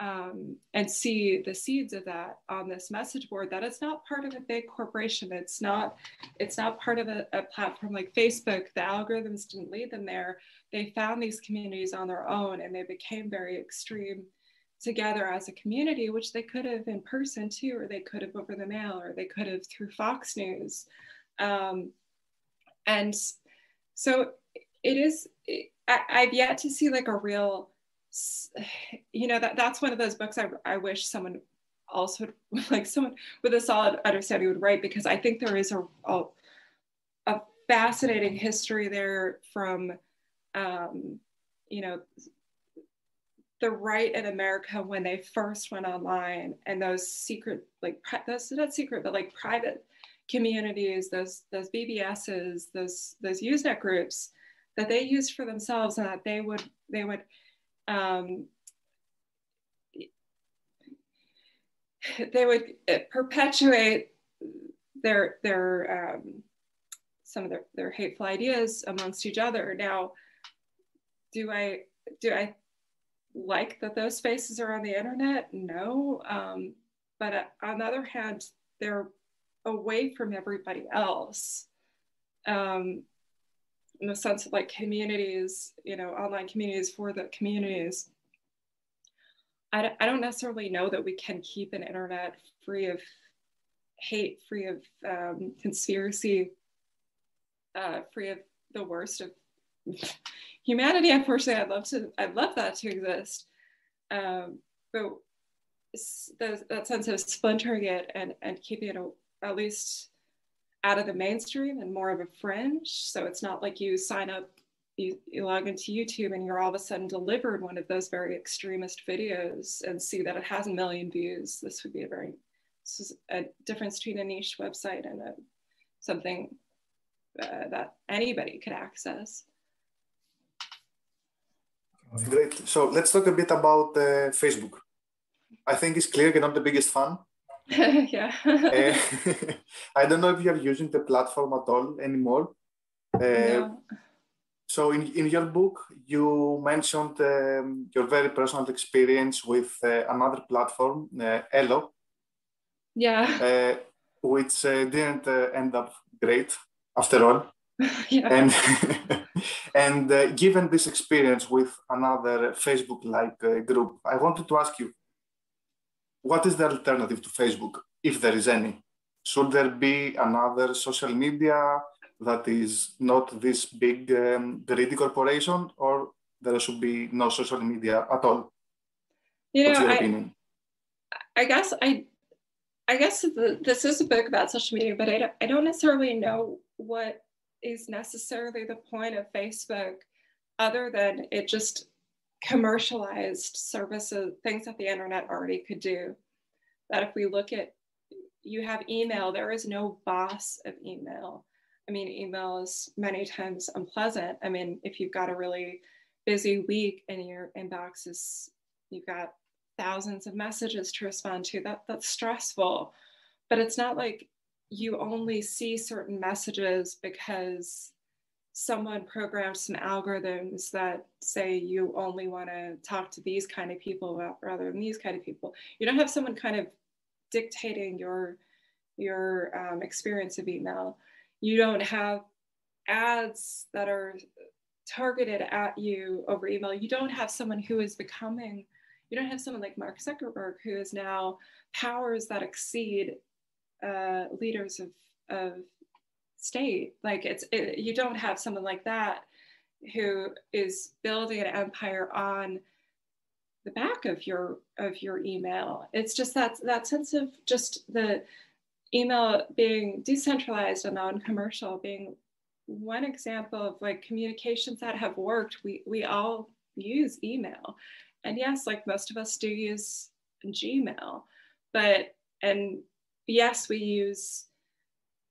um, and see the seeds of that on this message board. That it's not part of a big corporation. It's not it's not part of a, a platform like Facebook. The algorithms didn't lead them there. They found these communities on their own, and they became very extreme together as a community, which they could have in person too, or they could have over the mail, or they could have through Fox News. Um, and so it is, I, I've yet to see like a real, you know, that, that's one of those books I, I wish someone also like someone with a solid understanding would write because I think there is a, a, a fascinating history there from, um, you know, the right in America when they first went online and those secret, like those not secret, but like private communities, those those BBSs, those those Usenet groups that they used for themselves and that they would they would um, they would uh, perpetuate their their um, some of their, their hateful ideas amongst each other. Now, do I do I like that those spaces are on the internet? No. Um, but uh, on the other hand, they're away from everybody else. Um, in the sense of like communities, you know, online communities for the communities. I, I don't necessarily know that we can keep an internet free of hate, free of um, conspiracy, uh, free of the worst of humanity. Unfortunately, I'd love to, I'd love that to exist. Um, but the, that sense of splintering it and, and keeping it a, at least out of the mainstream and more of a fringe. So it's not like you sign up, you, you log into YouTube and you're all of a sudden delivered one of those very extremist videos and see that it has a million views. This would be a very, this is a difference between a niche website and a, something uh, that anybody could access. Great. So let's talk a bit about uh, Facebook. I think it's clear you're not the biggest fan. yeah. uh, I don't know if you're using the platform at all anymore. Uh, no. So in, in your book, you mentioned um, your very personal experience with uh, another platform, uh, Ello. Yeah. Uh, which uh, didn't end up great after all. yeah. And and uh, given this experience with another Facebook-like uh, group, I wanted to ask you, what is the alternative to Facebook, if there is any? Should there be another social media that is not this big um, greedy corporation, or there should be no social media at all? You know, What's your I, opinion? I guess I, I guess this is a book about social media, but I don't, I don't necessarily know what is necessarily the point of Facebook other than it just commercialized services, things that the internet already could do. That if we look at, you have email, there is no boss of email. I mean, email is many times unpleasant. I mean, if you've got a really busy week and your inbox is, you've got thousands of messages to respond to, that that's stressful. But it's not like you only see certain messages because someone programmed some algorithms that say you only want to talk to these kind of people rather than these kind of people. You don't have someone kind of dictating your your um, experience of email. You don't have ads that are targeted at you over email. You don't have someone who is becoming. You don't have someone like Mark Zuckerberg who is now powers that exceed uh, leaders of, of state. Like it's it, you don't have someone like that who is building an empire on the back of your of your email. It's just that that sense of just the email being decentralized and non-commercial being one example of like communications that have worked. We we all use email. And yes, like most of us do use Gmail, but and yes, we use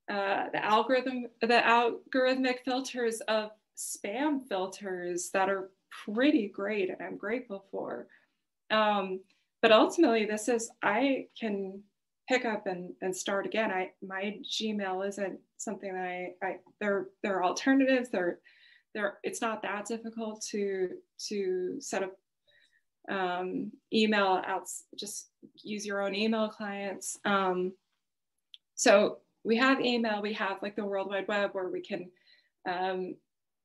uh, the algorithm, the algorithmic filters of spam filters that are pretty great and I'm grateful for. Um, but ultimately, this is I can pick up and, and start again. I my Gmail isn't something that I, I there there are alternatives. There there it's not that difficult to to set up um, email out. Just use your own email clients. Um, so we have email, we have like the World Wide Web where we can um,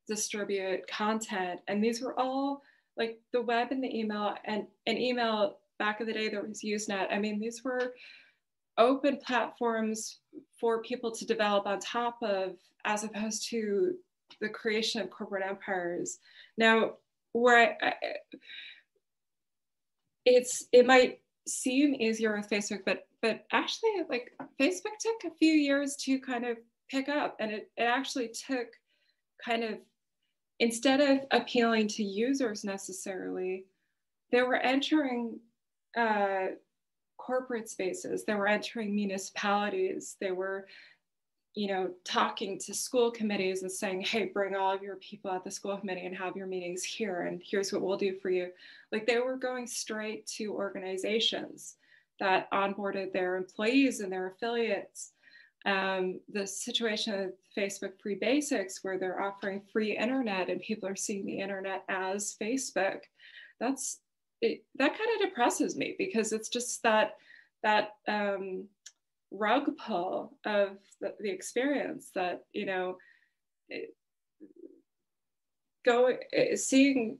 distribute content. And these were all like the web and the email and, and email back in the day there was Usenet. I mean, these were open platforms for people to develop on top of, as opposed to the creation of corporate empires. Now, where I, I, it's it might seem easier with Facebook, but but actually, like Facebook took a few years to kind of pick up, and it, it actually took kind of instead of appealing to users necessarily, they were entering uh, corporate spaces, they were entering municipalities, they were you know, talking to school committees and saying, hey, bring all of your people at the school committee and have your meetings here, and here's what we'll do for you. Like they were going straight to organizations that onboarded their employees and their affiliates. Um, the situation of Facebook Free Basics, where they're offering free internet and people are seeing the internet as Facebook, that's it, that kind of depresses me because it's just that that um, rug pull of the, the experience that you know it, go seeing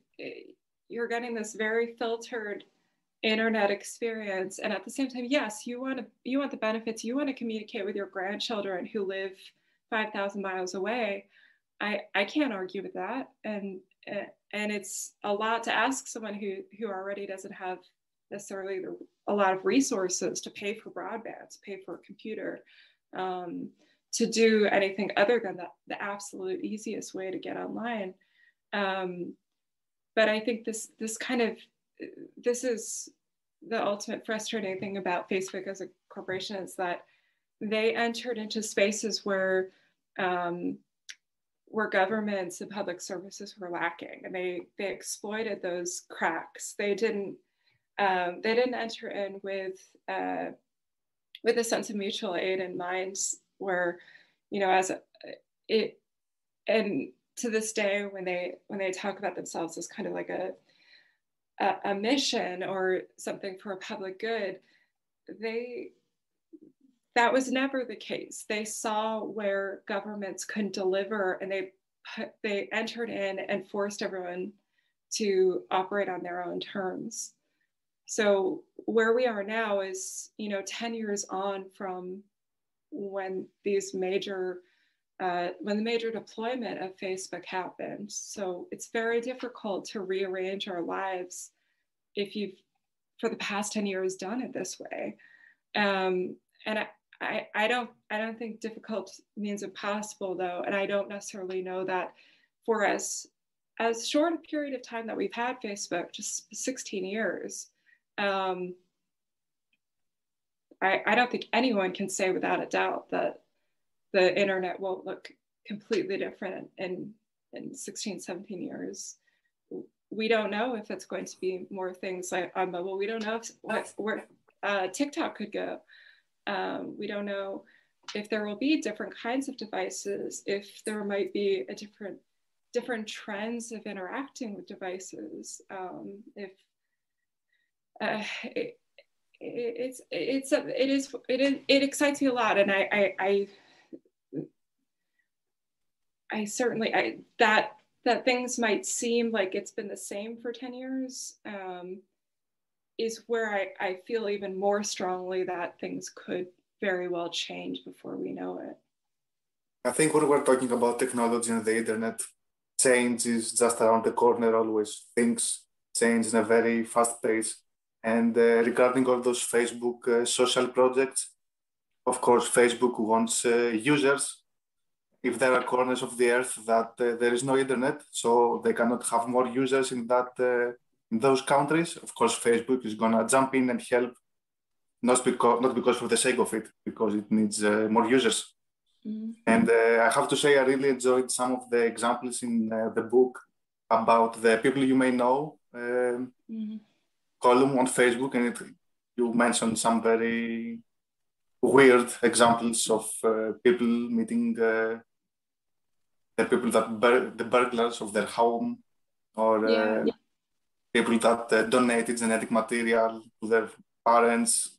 you're getting this very filtered internet experience. And at the same time yes you want to you want the benefits. You want to communicate with your grandchildren who live 5000 miles away. I i can't argue with that. And and it's a lot to ask someone who who already doesn't have necessarily a lot of resources to pay for broadband, to pay for a computer, um, to do anything other than the, the absolute easiest way to get online. Um, but I think this this kind of this is the ultimate frustrating thing about Facebook as a corporation is that they entered into spaces where um, where governments and public services were lacking, and they they exploited those cracks. They didn't um, they didn't enter in with uh, with a sense of mutual aid in mind, where you know as a, it and to this day when they when they talk about themselves as kind of like a a, a mission or something for a public good, they that was never the case. They saw where governments couldn't deliver, and they they entered in and forced everyone to operate on their own terms. So where we are now is, you know, 10 years on from when these major, uh, when the major deployment of Facebook happened. So it's very difficult to rearrange our lives if you've, for the past 10 years, done it this way. Um, and I, I, I don't, I don't think difficult means impossible though. And I don't necessarily know that for us, as short a period of time that we've had Facebook, just 16 years, um, I, I don't think anyone can say without a doubt that the internet won't look completely different in, in 16, 17 years. We don't know if it's going to be more things like on mobile. We don't know if, what, where uh, TikTok could go. Um, we don't know if there will be different kinds of devices, if there might be a different different trends of interacting with devices, um, if uh, it, it's it's it is it is it excites me a lot, and I I I, I certainly I that that things might seem like it's been the same for 10 years um, is where I, I feel even more strongly that things could very well change before we know it. I think when we're talking about technology and the internet, change is just around the corner always. Things change in a very fast pace. And uh, regarding all those Facebook uh, social projects, of course, Facebook wants uh, users. If there are corners of the earth that there is no internet, so they cannot have more users in that in those countries, of course, Facebook is gonna jump in and help, not because not because for the sake of it, because it needs uh, more users. Mm-hmm. And uh, I have to say, I really enjoyed some of the examples in uh, the book about the people you may know. Um, mm-hmm column on Facebook, and it, you mentioned some very weird examples of uh, people meeting uh, the people that bur- the burglars of their home, or uh, yeah, yeah. people that uh, donated genetic material to their parents.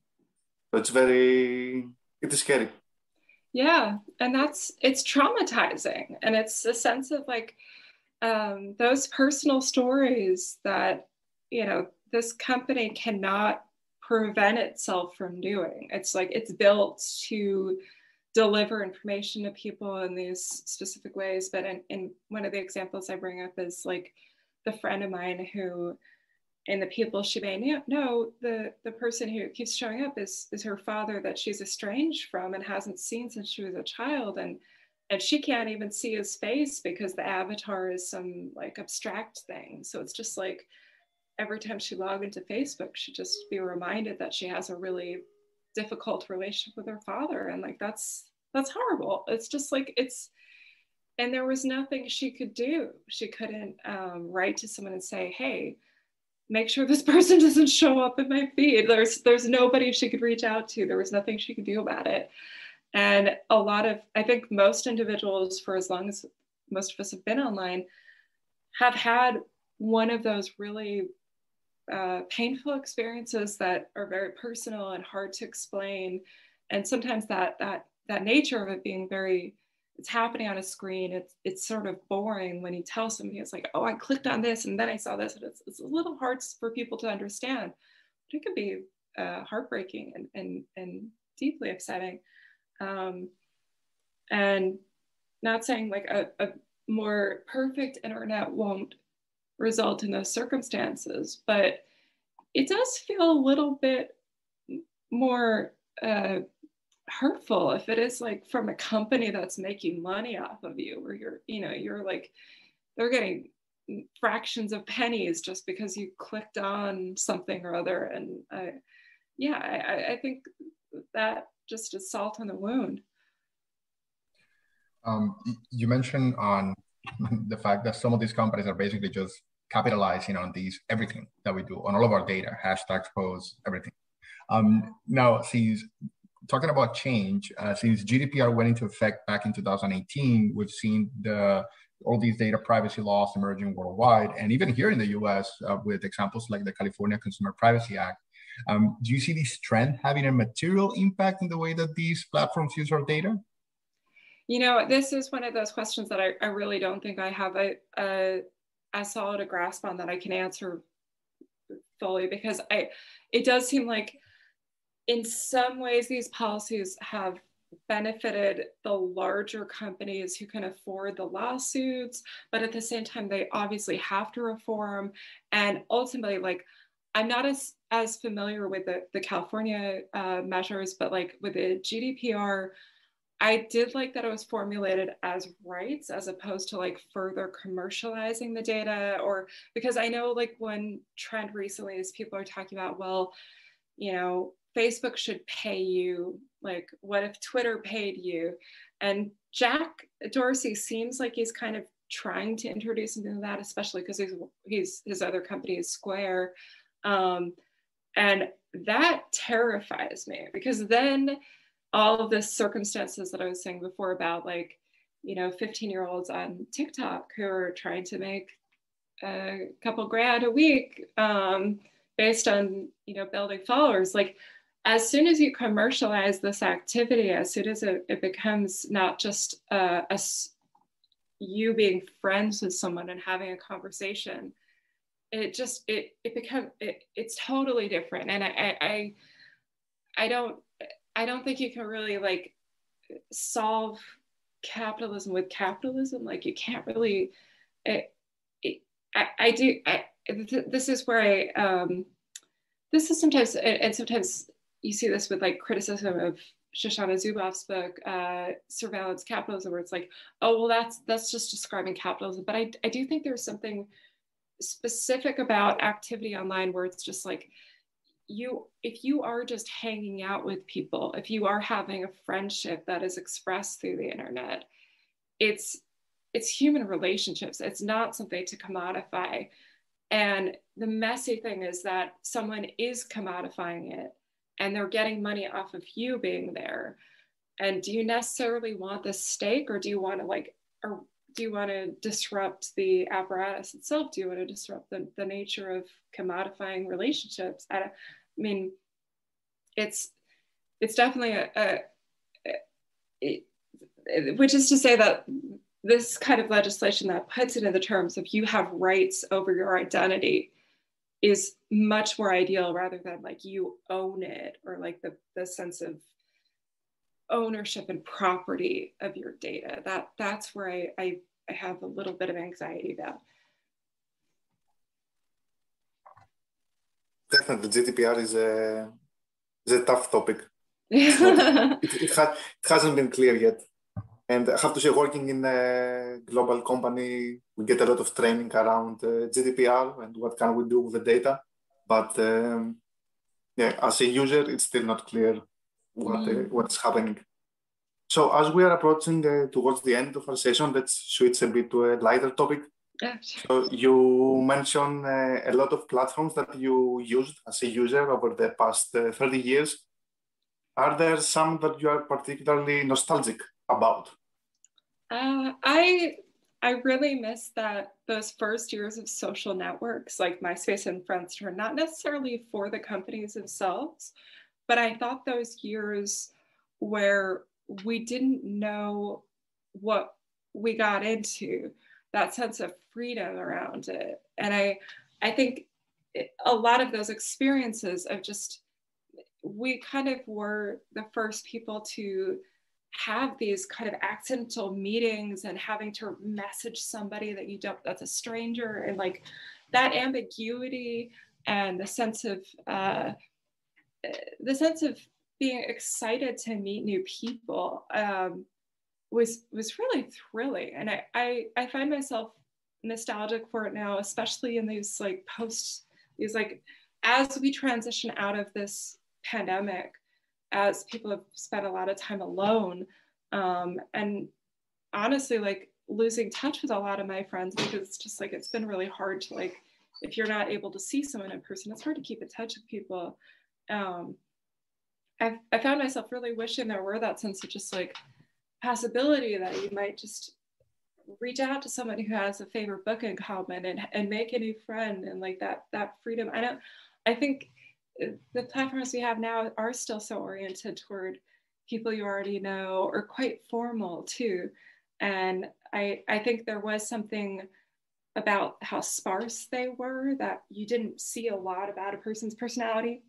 So it's very it is scary. Yeah, and that's it's traumatizing, and it's a sense of like um, those personal stories that you know this company cannot prevent itself from doing. It's like it's built to deliver information to people in these specific ways. But in, in one of the examples I bring up is like the friend of mine who and the people she may know, the, the person who keeps showing up is, is her father that she's estranged from and hasn't seen since she was a child. And, and she can't even see his face because the avatar is some like abstract thing. So it's just like every time she logged into Facebook, she'd just be reminded that she has a really difficult relationship with her father. And like, that's, that's horrible. It's just like, it's, and there was nothing she could do. She couldn't um, write to someone and say, hey, make sure this person doesn't show up in my feed. There's there's nobody she could reach out to. There was nothing she could do about it. And a lot of I think most individuals for as long as most of us have been online have had one of those really uh, painful experiences that are very personal and hard to explain and sometimes that that that nature of it being very it's happening on a screen. It's it's sort of boring when you tell somebody it's like, oh, I clicked on this and then I saw this, and it's, it's a little hard for people to understand. But it can be uh, heartbreaking and, and and deeply upsetting. Um, and not saying like a, a more perfect internet won't result in those circumstances, but it does feel a little bit more uh, hurtful if it is like from a company that's making money off of you or you're you know you're like they're getting fractions of pennies just because you clicked on something or other. And I, yeah I, I think that just is salt on the wound. Um, you mentioned on the fact that some of these companies are basically just capitalizing on these everything that we do on all of our data hashtags posts everything um, now since talking about change, uh, since GDPR went into effect back in 2018, we've seen the all these data privacy laws emerging worldwide, and even here in the U.S. Uh, with examples like the California Consumer Privacy Act. Um, do you see this trend having a material impact in the way that these platforms use our data? You know, this is one of those questions that I, I really don't think I have a, a, as solid a grasp on that I can answer fully because I, it does seem like in some ways, these policies have benefited the larger companies who can afford the lawsuits, but at the same time, they obviously have to reform. And ultimately, like, I'm not as as familiar with the, the California uh, measures, but like with the GDPR, I did like that it was formulated as rights as opposed to like further commercializing the data or because I know like one trend recently is people are talking about, well, you know, Facebook should pay you. Like, what if Twitter paid you? And Jack Dorsey seems like he's kind of trying to introduce something to that, especially because he's, he's his other company is Square. Um, and that terrifies me because then all of the circumstances that I was saying before about like, you know, 15 year olds on TikTok who are trying to make a couple grand a week um, based on, you know, building followers. Like as soon as you commercialize this activity, as soon as it, it becomes not just uh, a, you being friends with someone and having a conversation, it just it it becomes it, it's totally different. And I, I I don't I don't think you can really like solve capitalism with capitalism. Like you can't really. It, it, I, I do. I, this is where I. Um, this is sometimes and sometimes you see this with like criticism of Shoshana Zuboff's book, uh, Surveillance Capitalism, where it's like, oh, well, that's that's just describing capitalism. But I, I do think there's something specific about activity online where it's just like you if you are just hanging out with people, if you are having a friendship that is expressed through the internet, it's it's human relationships. It's not something to commodify. And the messy thing is that someone is commodifying it and they're getting money off of you being there and do you necessarily want the stake or do you want to like or do you want to disrupt the apparatus itself? Do you want to disrupt the, the nature of commodifying relationships? I, I mean it's it's definitely a, a it, it, which is to say that this kind of legislation that puts it in the terms of you have rights over your identity is much more ideal rather than like you own it or like the, the sense of ownership and property of your data. That that's where I, I, I have a little bit of anxiety about. Definitely, GDPR is a is a tough topic. it, it, ha- it hasn't been clear yet. And I have to say, working in a global company, we get a lot of training around uh, GDPR and what can we do with the data. But um, yeah, as a user, it's still not clear what mm. what's happening. So as we are approaching uh, towards the end of our session, let's switch a bit to a lighter topic. Yeah, sure. So you mentioned uh, a lot of platforms that you used as a user over the past uh, 30 years. Are there some that you are particularly nostalgic about? Uh, I I really miss that those first years of social networks like MySpace and Friendster, not necessarily for the companies themselves, but I thought those years where we didn't know what we got into, that sense of freedom around it. And I I think a lot of those experiences of just we kind of were the first people to have these kind of accidental meetings and having to message somebody that you don't that's a stranger and like that ambiguity and the sense of uh, the sense of being excited to meet new people um, was was really thrilling. And I, I i find myself nostalgic for it now especially in these like post these like as we transition out of this pandemic as people have spent a lot of time alone um, and honestly like losing touch with a lot of my friends because it's just like it's been really hard to like if you're not able to see someone in person it's hard to keep in touch with people um, I've, I found myself really wishing there were that sense of just like possibility that you might just reach out to someone who has a favorite book in common and, and make a new friend and like that that freedom i don't i think the platforms we have now are still so oriented toward people you already know or quite formal too. And I, I think there was something about how sparse they were that you didn't see a lot about a person's personality.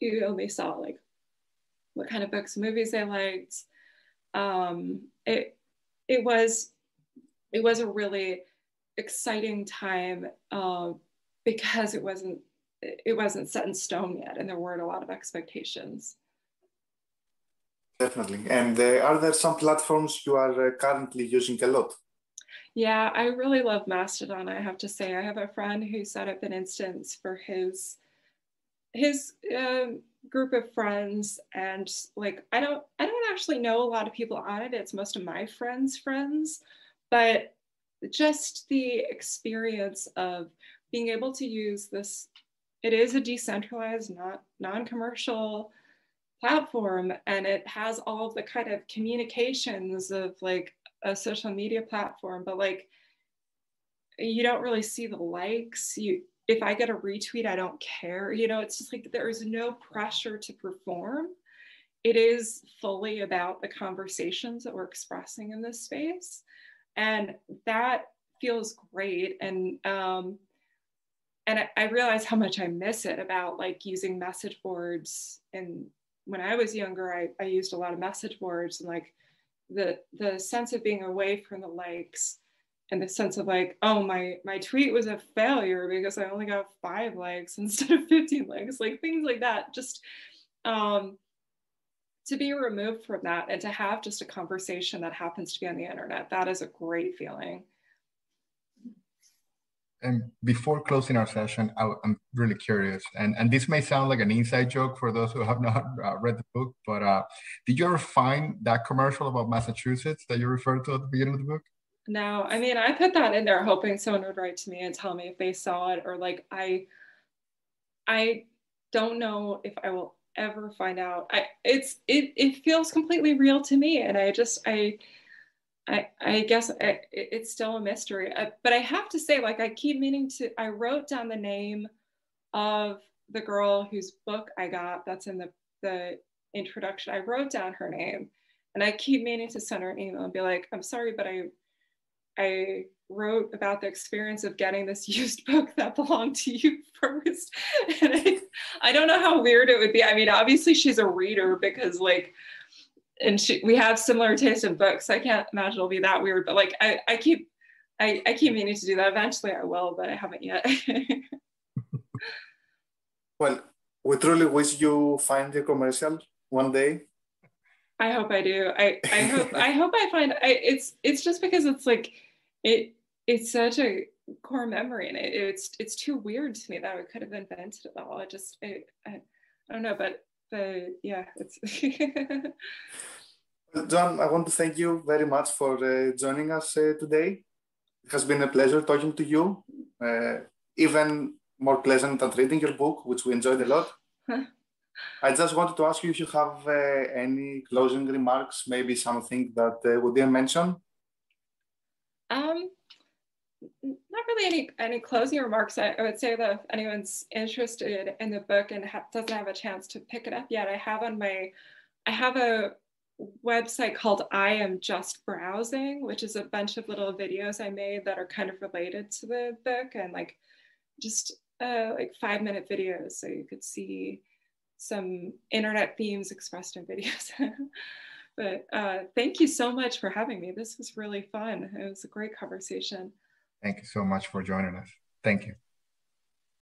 You only saw like what kind of books and movies they liked. Um, it it was it was a really exciting time uh, because it wasn't it wasn't set in stone yet and there weren't a lot of expectations. Definitely. And uh, are there some platforms you are uh, currently using a lot? Yeah i really love mastodon i have to say. I have a friend who set up an instance for his his uh, group of friends and like i don't i don't actually know a lot of people on it it's most of my friends friends but just the experience of being able to use this it is a decentralized, not non-commercial platform, and it has all of the kind of communications of like a social media platform, but like you don't really see the likes. You if I get a retweet, I don't care. You know, it's just like there is no pressure to perform. It is fully about the conversations that we're expressing in this space. And that feels great. And um, and I, I realized how much I miss it about like using message boards. And when I was younger, I, I used a lot of message boards and like the the sense of being away from the likes and the sense of like, oh my my tweet was a failure because I only got five likes instead of 15 likes, like things like that. Just um to be removed from that and to have just a conversation that happens to be on the internet, that is a great feeling and before closing our session, I, am really curious, and, and this may sound like an inside joke for those who have not uh, read the book, but uh, did you ever find that commercial about Massachusetts that you referred to at the beginning of the book? No, I mean, I put that in there hoping someone would write to me and tell me if they saw it, or like I, I don't know if I will ever find out. I it's it it feels completely real to me, and I just I I, I guess I, it's still a mystery. I, but I have to say, like, I keep meaning to, I wrote down the name of the girl whose book I got that's in the, the introduction. I wrote down her name and I keep meaning to send her an email and be like, I'm sorry, but I, I, wrote about the experience of getting this used book that belonged to you first. And I, I don't know how weird it would be. I mean, obviously she's a reader because like, and she, we have similar taste in books. I can't imagine it'll be that weird, but like, I, I keep, I, I keep meaning to do that. Eventually I will, but I haven't yet. well, we truly wish you find the commercial one day. I hope I do. I, I hope I hope I find I, it's it's just because it's like it it's such a core memory and it, it's it's too weird to me that I could have invented it all. I just I, I, I don't know, but but yeah, it's Joanne, I want to thank you very much for uh, joining us uh, today. It has been a pleasure talking to you. Uh, even more pleasant than reading your book, which we enjoyed a lot. I just wanted to ask you if you have uh, any closing remarks, maybe something that uh, we didn't mention. Um, not really any any closing remarks. I, I, would say that if anyone's interested in the book and ha doesn't have a chance to pick it up yet, I have on my, I have a website called I Am Just Browsing, which is a bunch of little videos I made that are kind of related to the book and like just uh, like five minute videos, so you could see some internet themes expressed in videos. But uh, thank you so much for having me. This was really fun. It was a great conversation. Thank you so much for joining us. Thank you.